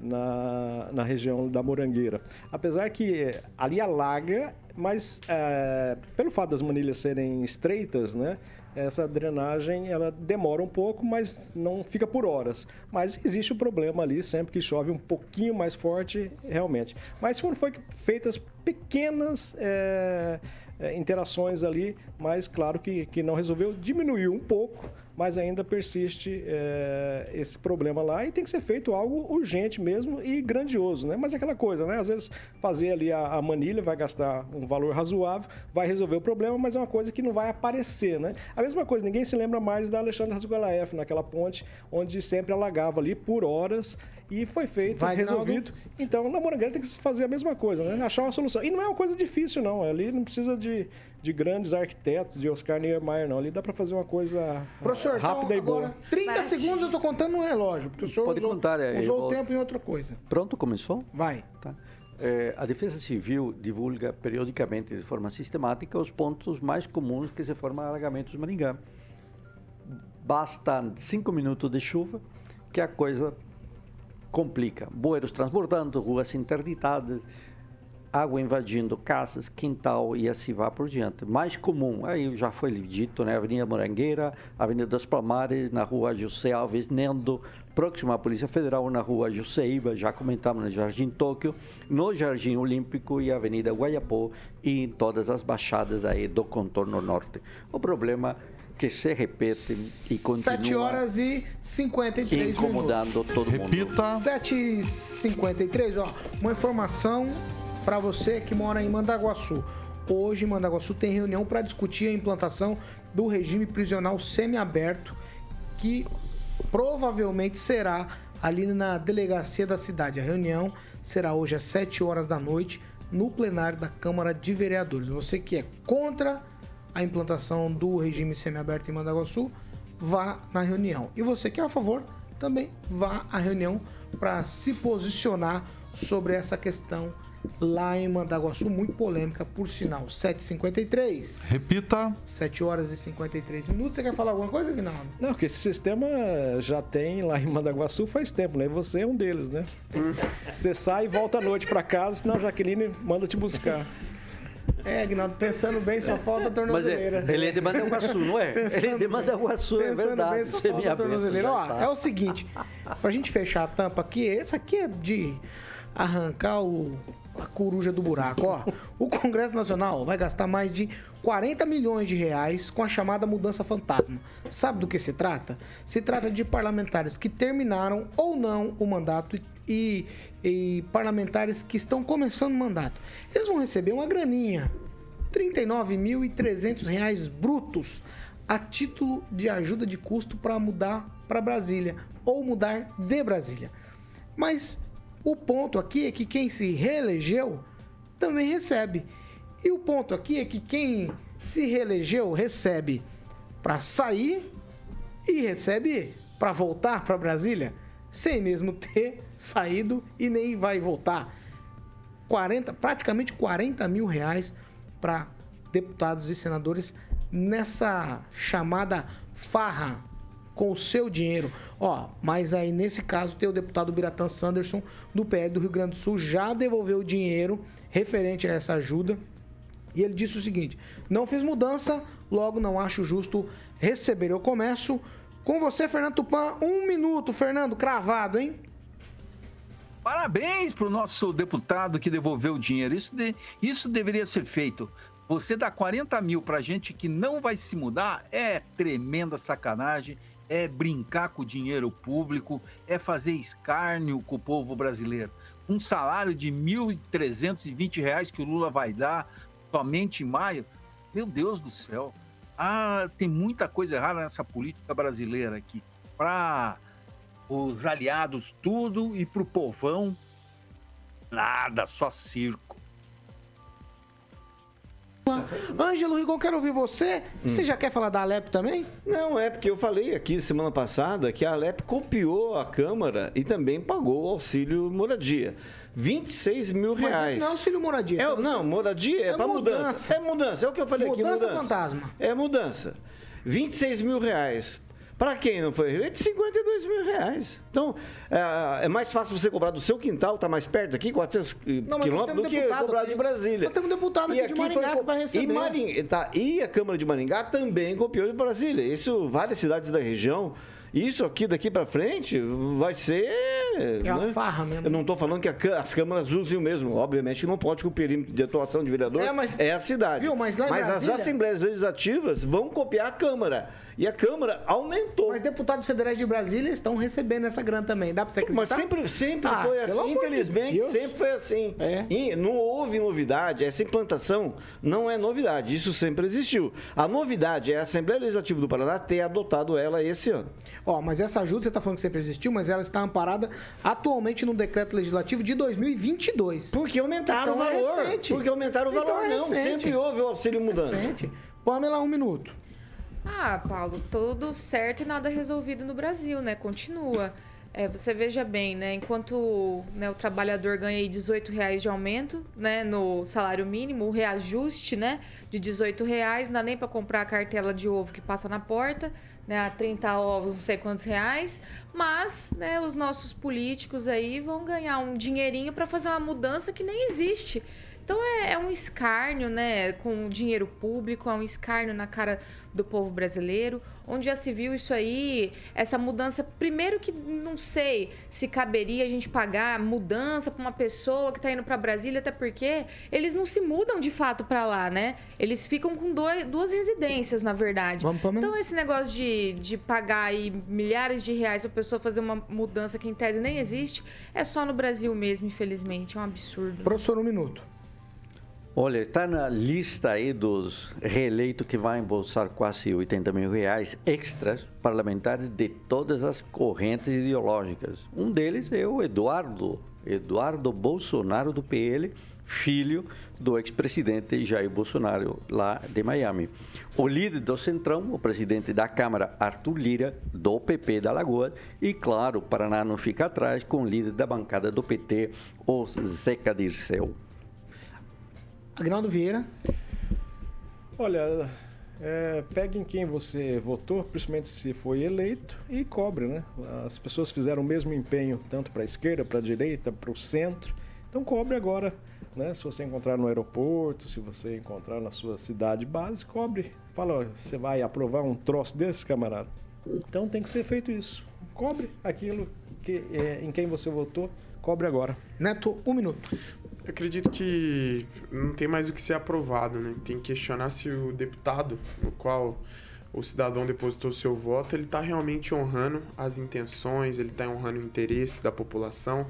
Speaker 2: na, na região da Morangueira. Apesar que é, ali alaga, mas é, pelo fato das manilhas serem estreitas, né, essa drenagem ela demora um pouco, mas não fica por horas. Mas existe o problema ali, sempre que chove um pouquinho mais forte, realmente. Mas foram foi feitas pequenas é, é, interações ali, mas claro que, que não resolveu, diminuiu um pouco, mas ainda persiste é, esse problema lá e tem que ser feito algo urgente mesmo e grandioso, né? Mas é aquela coisa, né? Às vezes fazer ali a, a manilha vai gastar um valor razoável, vai resolver o problema, mas é uma coisa que não vai aparecer, né? A mesma coisa, ninguém se lembra mais da Alexandre Rasgolaef, naquela ponte onde sempre alagava ali por horas e foi feito,
Speaker 1: Vai,
Speaker 2: resolvido. Então, na Morangueira tem que se fazer a mesma coisa, né? Achar uma solução. E não é uma coisa difícil, não. Ali não precisa de, de grandes arquitetos, de Oscar Niemeyer, não. Ali dá para fazer uma coisa
Speaker 1: Professor,
Speaker 2: rápida
Speaker 1: então,
Speaker 2: e boa.
Speaker 1: agora, 30 segundos eu tô contando no relógio, porque o senhor
Speaker 9: Pode
Speaker 1: usou,
Speaker 9: contar, é, eu
Speaker 1: usou
Speaker 9: vou-
Speaker 1: o tempo em outra coisa.
Speaker 9: Pronto, começou?
Speaker 1: Vai.
Speaker 9: Tá. É, a Defesa Civil divulga periodicamente, de forma sistemática, os pontos mais comuns que se formam alagamentos no Maringá. Basta cinco minutos de chuva que a coisa complica. Bueiros transbordando, ruas interditadas, água invadindo casas, quintal e assim vai por diante. Mais comum, aí já foi dito, né? Avenida Morangueira, Avenida dos Palmares, na rua José Alves Nendo, próximo à Polícia Federal, na rua Joseíba, já comentamos no Jardim Tóquio, no Jardim Olímpico e Avenida Guaiapó e em todas as baixadas aí do contorno norte. O problema que se repete e continua
Speaker 1: 7 horas e 53
Speaker 9: incomodando
Speaker 1: minutos.
Speaker 9: todo mundo.
Speaker 5: Repita.
Speaker 1: 7 e 53 ó. Uma informação para você que mora em Mandaguaçu. Hoje, Mandaguaçu tem reunião para discutir a implantação do regime prisional semiaberto, que provavelmente será ali na delegacia da cidade. A reunião será hoje às 7 horas da noite no plenário da Câmara de Vereadores. Você que é contra a implantação do regime semiaberto em Mandaguaçu, vá na reunião. E você que é a favor, também vá à reunião para se posicionar sobre essa questão lá em Mandaguaçu, muito polêmica, por sinal. 7h53.
Speaker 5: Repita.
Speaker 1: 7 horas e 53 minutos. Você quer falar alguma coisa, Guinaldo?
Speaker 2: Não, porque esse sistema já tem lá em Mandaguaçu faz tempo, né? E você é um deles, né? Você sai e volta à noite para casa, senão a Jaqueline manda te buscar.
Speaker 1: É, Guinaldo, pensando bem, só falta a
Speaker 9: Mas é,
Speaker 1: tornozeleira.
Speaker 9: ele é de Mandaguaçu, não é? ele é de Mandaguaçu, é
Speaker 1: Pensando
Speaker 9: verdade.
Speaker 1: bem, só falta
Speaker 9: me
Speaker 1: a
Speaker 9: abençoe,
Speaker 1: tornozeleira. Ó,
Speaker 9: tá.
Speaker 1: é o seguinte, pra gente fechar a tampa aqui, esse aqui é de arrancar o, a coruja do buraco, ó. O Congresso Nacional vai gastar mais de 40 milhões de reais com a chamada mudança fantasma. Sabe do que se trata? Se trata de parlamentares que terminaram ou não o mandato e, e parlamentares que estão começando o mandato. Eles vão receber uma graninha, 39.300 reais brutos a título de ajuda de custo para mudar para Brasília ou mudar de Brasília. Mas o ponto aqui é que quem se reelegeu também recebe. E o ponto aqui é que quem se reelegeu recebe para sair e recebe para voltar para Brasília, sem mesmo ter saído e nem vai voltar. 40, praticamente 40 mil reais para deputados e senadores nessa chamada farra com o seu dinheiro. Ó, mas aí nesse caso tem o deputado Biratã Sanderson do PL do Rio Grande do Sul já devolveu o dinheiro referente a essa ajuda. E ele disse o seguinte: "Não fiz mudança, logo não acho justo receber. Eu começo com você, Fernando Tupan. Um minuto, Fernando, cravado, hein?
Speaker 6: Parabéns para o nosso deputado que devolveu o dinheiro. Isso, de- isso deveria ser feito. Você dá 40 mil para gente que não vai se mudar é tremenda sacanagem, é brincar com o dinheiro público, é fazer escárnio com o povo brasileiro. Um salário de 1.320 reais que o Lula vai dar somente em maio, meu Deus do céu. Ah, tem muita coisa errada nessa política brasileira aqui. Para os aliados tudo e pro povão nada, só circo.
Speaker 1: Ângelo Rigon, quero ouvir você. Você
Speaker 7: Hum.
Speaker 1: já quer falar da Alep também?
Speaker 7: Não, é porque eu falei aqui semana passada que a Alep copiou a Câmara e também pagou o auxílio moradia. 26 mil
Speaker 1: Mas
Speaker 7: reais.
Speaker 1: isso não é auxílio moradia.
Speaker 7: É,
Speaker 1: isso
Speaker 7: não, moradia é,
Speaker 1: É
Speaker 7: para mudança.
Speaker 1: mudança.
Speaker 7: É mudança, é o que eu falei
Speaker 1: Mudança
Speaker 7: aqui, mudança.
Speaker 1: fantasma.
Speaker 7: É mudança. 26 mil reais. Para quem não foi eleito, 52 mil reais. Então, é, é mais fácil você cobrar do seu quintal, tá mais perto aqui, 400
Speaker 1: Não, mas
Speaker 7: quilômetros,
Speaker 1: temos
Speaker 7: do que cobrar de Brasília.
Speaker 1: Nós temos deputado
Speaker 7: E
Speaker 1: aqui de
Speaker 7: foi
Speaker 1: Maringá
Speaker 7: co-
Speaker 1: que vai receber.
Speaker 7: E, Maring- tá, e a Câmara de Maringá também copiou de Brasília. Isso, várias cidades da região. Isso aqui daqui para frente vai ser.
Speaker 1: É uma farra mesmo.
Speaker 7: Eu não estou falando que a as câmaras usem o mesmo. Obviamente não pode, que o perímetro de atuação de vereador
Speaker 1: É,
Speaker 7: é,
Speaker 1: mas-
Speaker 7: a cidade.
Speaker 1: Viu, mas lá em
Speaker 7: as
Speaker 1: Brasília-
Speaker 7: assembleias legislativas vão copiar a Câmara. E a Câmara aumentou.
Speaker 1: Mas deputados federais de Brasília estão recebendo essa grana também. Dá pra você acreditar?
Speaker 7: Mas sempre, sempre
Speaker 1: Ah,
Speaker 7: foi assim, infelizmente,
Speaker 1: Deus.
Speaker 7: sempre foi assim.
Speaker 1: É.
Speaker 7: E não houve novidade, essa implantação não é novidade, isso sempre existiu. A novidade é a Assembleia Legislativa do Paraná ter adotado ela esse ano.
Speaker 1: Ó, mas essa ajuda, você tá falando que sempre existiu, mas ela está amparada atualmente no decreto legislativo de 2022.
Speaker 7: Porque aumentaram
Speaker 1: Então
Speaker 7: o
Speaker 1: é
Speaker 7: valor.
Speaker 1: recente.
Speaker 7: Porque aumentaram o
Speaker 1: Então
Speaker 7: valor,
Speaker 1: é
Speaker 7: não. Sempre houve o auxílio mudança.
Speaker 1: Recente. Pamela, um minuto.
Speaker 8: Ah, Paulo, tudo certo e nada resolvido no Brasil, né? Continua. É, você veja bem, né? Enquanto né, o trabalhador ganha aí 18 reais de aumento, né, no salário mínimo, o reajuste, né, de 18 reais, não dá nem para comprar a cartela de ovo que passa na porta, né, a 30 ovos, não sei quantos reais, mas, né, os nossos políticos aí vão ganhar um dinheirinho para fazer uma mudança que nem existe. Então é, é um escárnio, né, com o dinheiro público, é um escárnio na cara do povo brasileiro. Onde já se viu isso aí, essa mudança. Primeiro que não sei se caberia a gente pagar mudança para uma pessoa que está indo para Brasília, até porque eles não se mudam de fato para lá, né? Eles ficam com dois, duas residências, na verdade. Então esse negócio de, de pagar aí milhares de reais para a pessoa fazer uma mudança que em tese nem existe, é só no Brasil mesmo, infelizmente. É um absurdo.
Speaker 1: Professor, um minuto.
Speaker 9: Olha, está na lista aí dos reeleitos que vai embolsar quase 80 mil reais extras parlamentares de todas as correntes ideológicas. Um deles é o Eduardo, Eduardo Bolsonaro do PL, filho do ex-presidente Jair Bolsonaro lá de Miami. O líder do Centrão, o presidente da Câmara, Arthur Lira, do PP da Lagoa, e claro, Paraná não fica atrás com o líder da bancada do PT, o Zeca Dirceu.
Speaker 1: Agnaldo Vieira.
Speaker 2: Olha, é, pegue em quem você votou, principalmente se foi eleito, e cobre, né? As pessoas fizeram o mesmo empenho, tanto para a esquerda, para a direita, para o centro. Então cobre agora, né? Se você encontrar no aeroporto, se você encontrar na sua cidade base, cobre. Fala, ó, você vai aprovar um troço desse, camarada? Então tem que ser feito isso. Cobre aquilo que, é, em quem você votou, cobre agora.
Speaker 1: Neto, um minuto.
Speaker 10: Acredito que não tem mais o que ser aprovado, né? Tem que questionar se o deputado, no qual o cidadão depositou seu voto, ele está realmente honrando as intenções, ele está honrando o interesse da população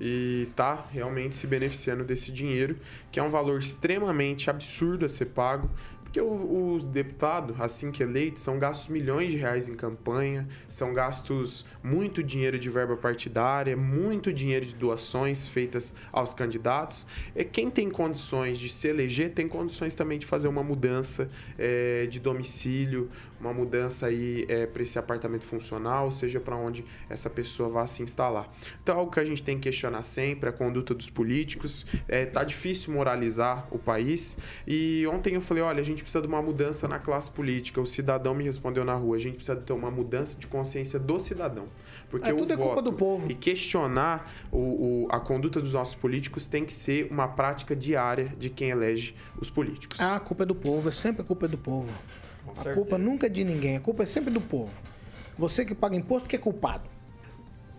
Speaker 10: e está realmente se beneficiando desse dinheiro, que é um valor extremamente absurdo a ser pago, porque o, o deputado, assim que eleito, são gastos milhões de reais em campanha, são gastos muito dinheiro de verba partidária, muito dinheiro de doações feitas aos candidatos. E quem tem condições de se eleger tem condições também de fazer uma mudança eh, de domicílio, uma mudança aí para esse apartamento funcional, seja para onde essa pessoa vá se instalar. Então, algo que a gente tem que questionar sempre a conduta dos políticos. É, tá difícil moralizar o país. E ontem eu falei, olha, a gente precisa de uma mudança na classe política. O cidadão me respondeu na rua, a gente precisa ter uma mudança de consciência do cidadão. Porque
Speaker 1: É, tudo é culpa do povo.
Speaker 10: e questionar o, o- a conduta dos nossos políticos tem que ser uma prática diária de quem elege os políticos.
Speaker 1: Ah, a culpa é do povo, é sempre a culpa é do povo. A culpa nunca é de ninguém, a culpa é sempre do povo. Você que paga imposto que é culpado.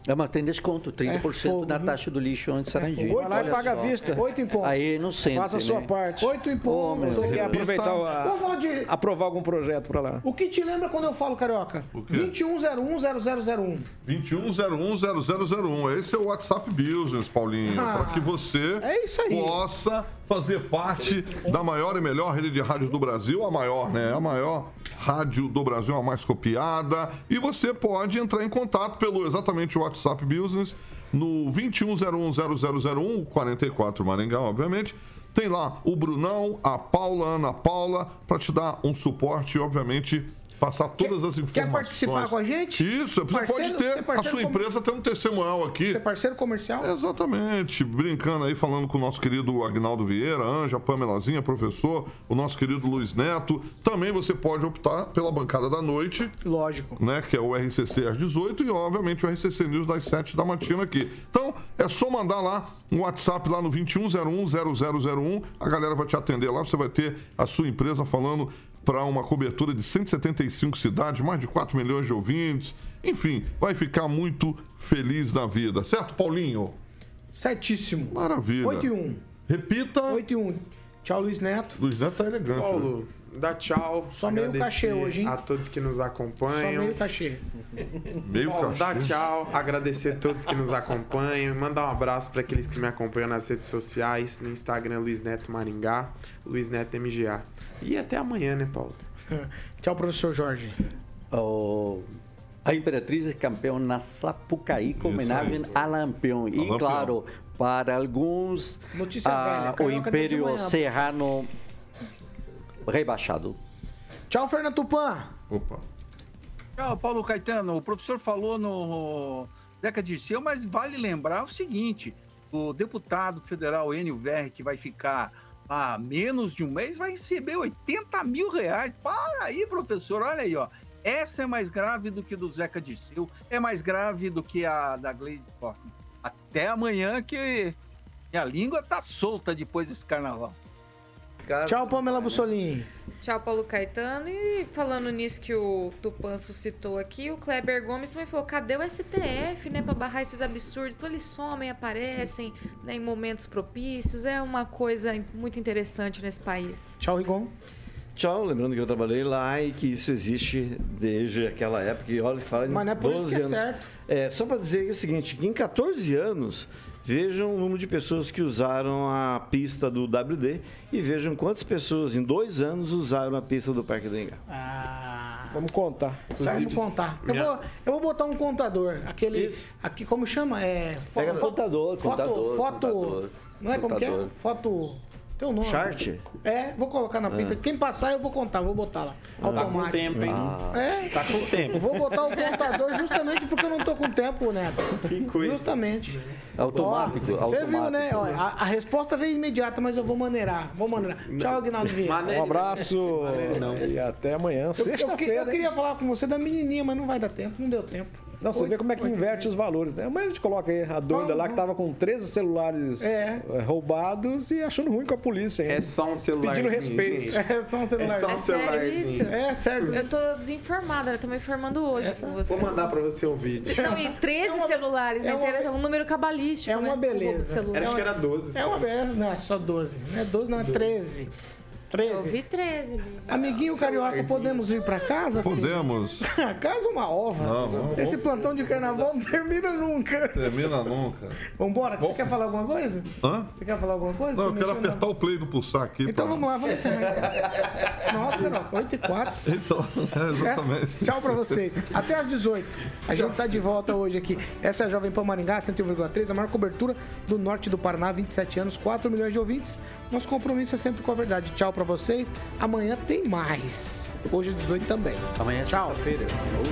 Speaker 9: É, mas tem desconto, 30%
Speaker 1: fogo,
Speaker 9: na
Speaker 1: viu?
Speaker 9: taxa do lixo antes de Sarandi.
Speaker 1: fogo. Vai lá e paga à vista. Oito impostos.
Speaker 9: Aí não sente,
Speaker 2: Faça a sua
Speaker 9: né?
Speaker 2: parte.
Speaker 1: Oito
Speaker 9: Ô, meu
Speaker 1: impostos.
Speaker 2: Você quer aproveitar o- a-
Speaker 1: Vamos falar de...
Speaker 2: aprovar algum projeto para lá?
Speaker 1: O que te lembra quando eu falo, Carioca? 21010001.
Speaker 5: 21010001. Esse é o WhatsApp Business, Paulinho.
Speaker 1: Ah,
Speaker 5: para que você
Speaker 1: é isso aí.
Speaker 5: possa fazer parte da maior e melhor rede de rádios do Brasil, a maior, né? A maior rádio do Brasil, a mais copiada. E você pode entrar em contato pelo exatamente o WhatsApp Business no 21010001, 44 Maringá, obviamente. Tem lá o Brunão, a Paula, a Ana Paula, para te dar um suporte obviamente, passar todas as informações.
Speaker 1: Quer participar com a gente?
Speaker 5: Isso, você
Speaker 1: Parceiro-
Speaker 5: pode ter a sua empresa ter um testemunhal aqui.
Speaker 1: Você é parceiro comercial?
Speaker 5: Exatamente, brincando aí, falando com o nosso querido Agnaldo Vieira, Anja, Pamelazinha, professor, o nosso querido Luiz Neto. Também você pode optar pela bancada da noite,
Speaker 1: Lógico.
Speaker 5: né? Que é o RCC às 18 e, obviamente, o RCC News das 7 da matina aqui. Então, é só mandar lá um WhatsApp lá no 21010001. A galera vai te atender lá, você vai ter a sua empresa falando para uma cobertura de 175 cidades, mais de 4 milhões de ouvintes. Enfim, vai ficar muito feliz da vida, certo, Paulinho?
Speaker 1: Certíssimo.
Speaker 5: Maravilha.
Speaker 1: 8 e 1.
Speaker 5: Repita.
Speaker 1: 8 e 1. Tchau, Luiz Neto.
Speaker 5: Luiz Neto tá elegante.
Speaker 10: Paulo, dá tchau.
Speaker 1: Só meio cachê hoje, hein?
Speaker 10: A todos que nos
Speaker 1: Só
Speaker 10: acompanham.
Speaker 1: meio cachê.
Speaker 5: Meio
Speaker 10: Paulo, dá
Speaker 5: cachê.
Speaker 10: tchau, agradecer a todos que nos acompanham, mandar um abraço para aqueles que me acompanham nas redes sociais, no Instagram Luiz Neto Maringá, Luiz Neto MGA. E até amanhã, né, Paulo?
Speaker 1: Tchau, professor Jorge.
Speaker 9: O- a Imperatriz é campeão na Sapucaí com homenagem a Lampião. E
Speaker 5: Lampião.
Speaker 9: claro, para alguns,
Speaker 1: Notícia
Speaker 9: ah,
Speaker 1: velha,
Speaker 9: o Império. Serrano rebaixado.
Speaker 1: Tchau, Fernando Tupan.
Speaker 5: Opa.
Speaker 6: Tchau, Paulo Caetano. O professor falou no Zeca Dirceu, mas vale lembrar o seguinte: o deputado federal Enio Verri, que vai ficar há menos de um mês, vai receber 80 mil reais. Para aí, professor, olha aí, ó. Essa é mais grave do que do Zeca Dirceu, é mais grave do que a da Gleisi Hoffmann. Até amanhã que minha língua tá solta depois desse carnaval.
Speaker 1: Tchau, Pamela Bussolini.
Speaker 8: Tchau, Paulo Caetano. E falando nisso que o Tupan suscitou aqui, o Kleber Gomes também falou: cadê o STF, né, pra barrar esses absurdos? Então eles somem, aparecem né, em momentos propícios. É uma coisa muito interessante nesse país.
Speaker 1: Tchau, Rigon.
Speaker 7: Tchau, lembrando que eu trabalhei lá e que isso existe desde aquela época. E olha, fala em
Speaker 1: Mas não é por isso
Speaker 7: 12
Speaker 1: que é
Speaker 7: anos.
Speaker 1: certo.
Speaker 7: É, só para dizer o seguinte, que em 14 anos, vejam o número de pessoas que usaram a pista do WD e vejam quantas pessoas em dois anos usaram a pista do Parque do Engar.
Speaker 1: Ah,
Speaker 2: Vamos contar.
Speaker 1: vamos contar. Eu
Speaker 10: minha-
Speaker 1: vou, eu vou botar um contador. Aquele.
Speaker 7: Isso.
Speaker 1: Aqui, como chama? É. fo-
Speaker 7: Pega
Speaker 1: fo-
Speaker 7: contador,
Speaker 1: foto,
Speaker 7: contador,
Speaker 1: Foto.
Speaker 7: contador,
Speaker 1: não é como que é?
Speaker 7: contador.
Speaker 1: Foto. Tem um nome.
Speaker 7: Chart?
Speaker 1: É, vou colocar na pista. Quem passar, eu vou contar, vou botar lá.
Speaker 10: Tá com
Speaker 1: Automático.
Speaker 10: tempo, hein?
Speaker 1: É,
Speaker 10: Tá com tempo.
Speaker 1: eu vou botar o contador justamente porque eu não tô com tempo, Neto.
Speaker 10: Que coisa.
Speaker 1: Justamente.
Speaker 7: Automático,
Speaker 1: Ó, Você viu, né?
Speaker 7: automático.
Speaker 1: Ó, a, a resposta veio imediata, mas eu vou maneirar. Vou maneirar. Tchau, Aguinaldo Vieira.
Speaker 10: Maneiro.
Speaker 2: Um abraço e até amanhã,
Speaker 1: Eu, eu, eu
Speaker 2: sexta-feira. hein?
Speaker 1: queria falar com você da menininha, mas não vai dar tempo, não deu tempo.
Speaker 2: Não, você vê como é que inverte os valores, né? Mas a gente coloca aí a doida lá que tava com 13 celulares
Speaker 1: É.
Speaker 2: eh, roubados e achando ruim com a polícia, hein?
Speaker 10: É só um celularzinho,
Speaker 2: Pedindo respeito.
Speaker 10: gente.
Speaker 1: É só um celular.
Speaker 10: É só um
Speaker 8: É sério
Speaker 10: celularzinho.
Speaker 8: isso?
Speaker 1: É, certo.
Speaker 8: Eu tô desinformada, eu tô me informando hoje com você.
Speaker 10: Vou mandar pra você um vídeo.
Speaker 8: Não, e 13 celulares
Speaker 1: é
Speaker 8: na
Speaker 1: uma-
Speaker 8: internet, é um número cabalístico.
Speaker 1: é uma
Speaker 8: né?
Speaker 1: Beleza.
Speaker 8: celular.
Speaker 10: Acho que era 12.
Speaker 1: É uma beleza, não, é só 12. Não é 12, não é 13.
Speaker 8: Eu
Speaker 1: 13.
Speaker 8: vi 13. Lívia.
Speaker 1: Amiguinho carioca, podemos ir pra casa? filho?
Speaker 5: Podemos.
Speaker 1: casa uma ova.
Speaker 5: Não, vamos-
Speaker 1: Esse plantão de carnaval não termina nunca.
Speaker 5: Termina nunca.
Speaker 1: Vambora, você quer falar alguma coisa?
Speaker 5: Hã?
Speaker 1: Você quer falar alguma coisa?
Speaker 5: Não, eu
Speaker 1: Você
Speaker 5: quero
Speaker 1: mexeu na-
Speaker 5: apertar o play do pulsar aqui.
Speaker 1: Então
Speaker 5: pra-
Speaker 1: vamos lá, vamos encerrar. Nossa, carioca, 8 e 4.
Speaker 5: Então, é, exatamente.
Speaker 1: Tchau pra vocês. Até às 18. A gente tá de volta hoje aqui. Essa é a Jovem Pan Maringá, 101,3, a maior cobertura do norte do Paraná, 27 anos, 4 milhões de ouvintes. Nosso compromisso é sempre com a verdade. Tchau pra vocês. Amanhã tem mais. Hoje às 18 também.
Speaker 9: Amanhã é
Speaker 1: Tchau.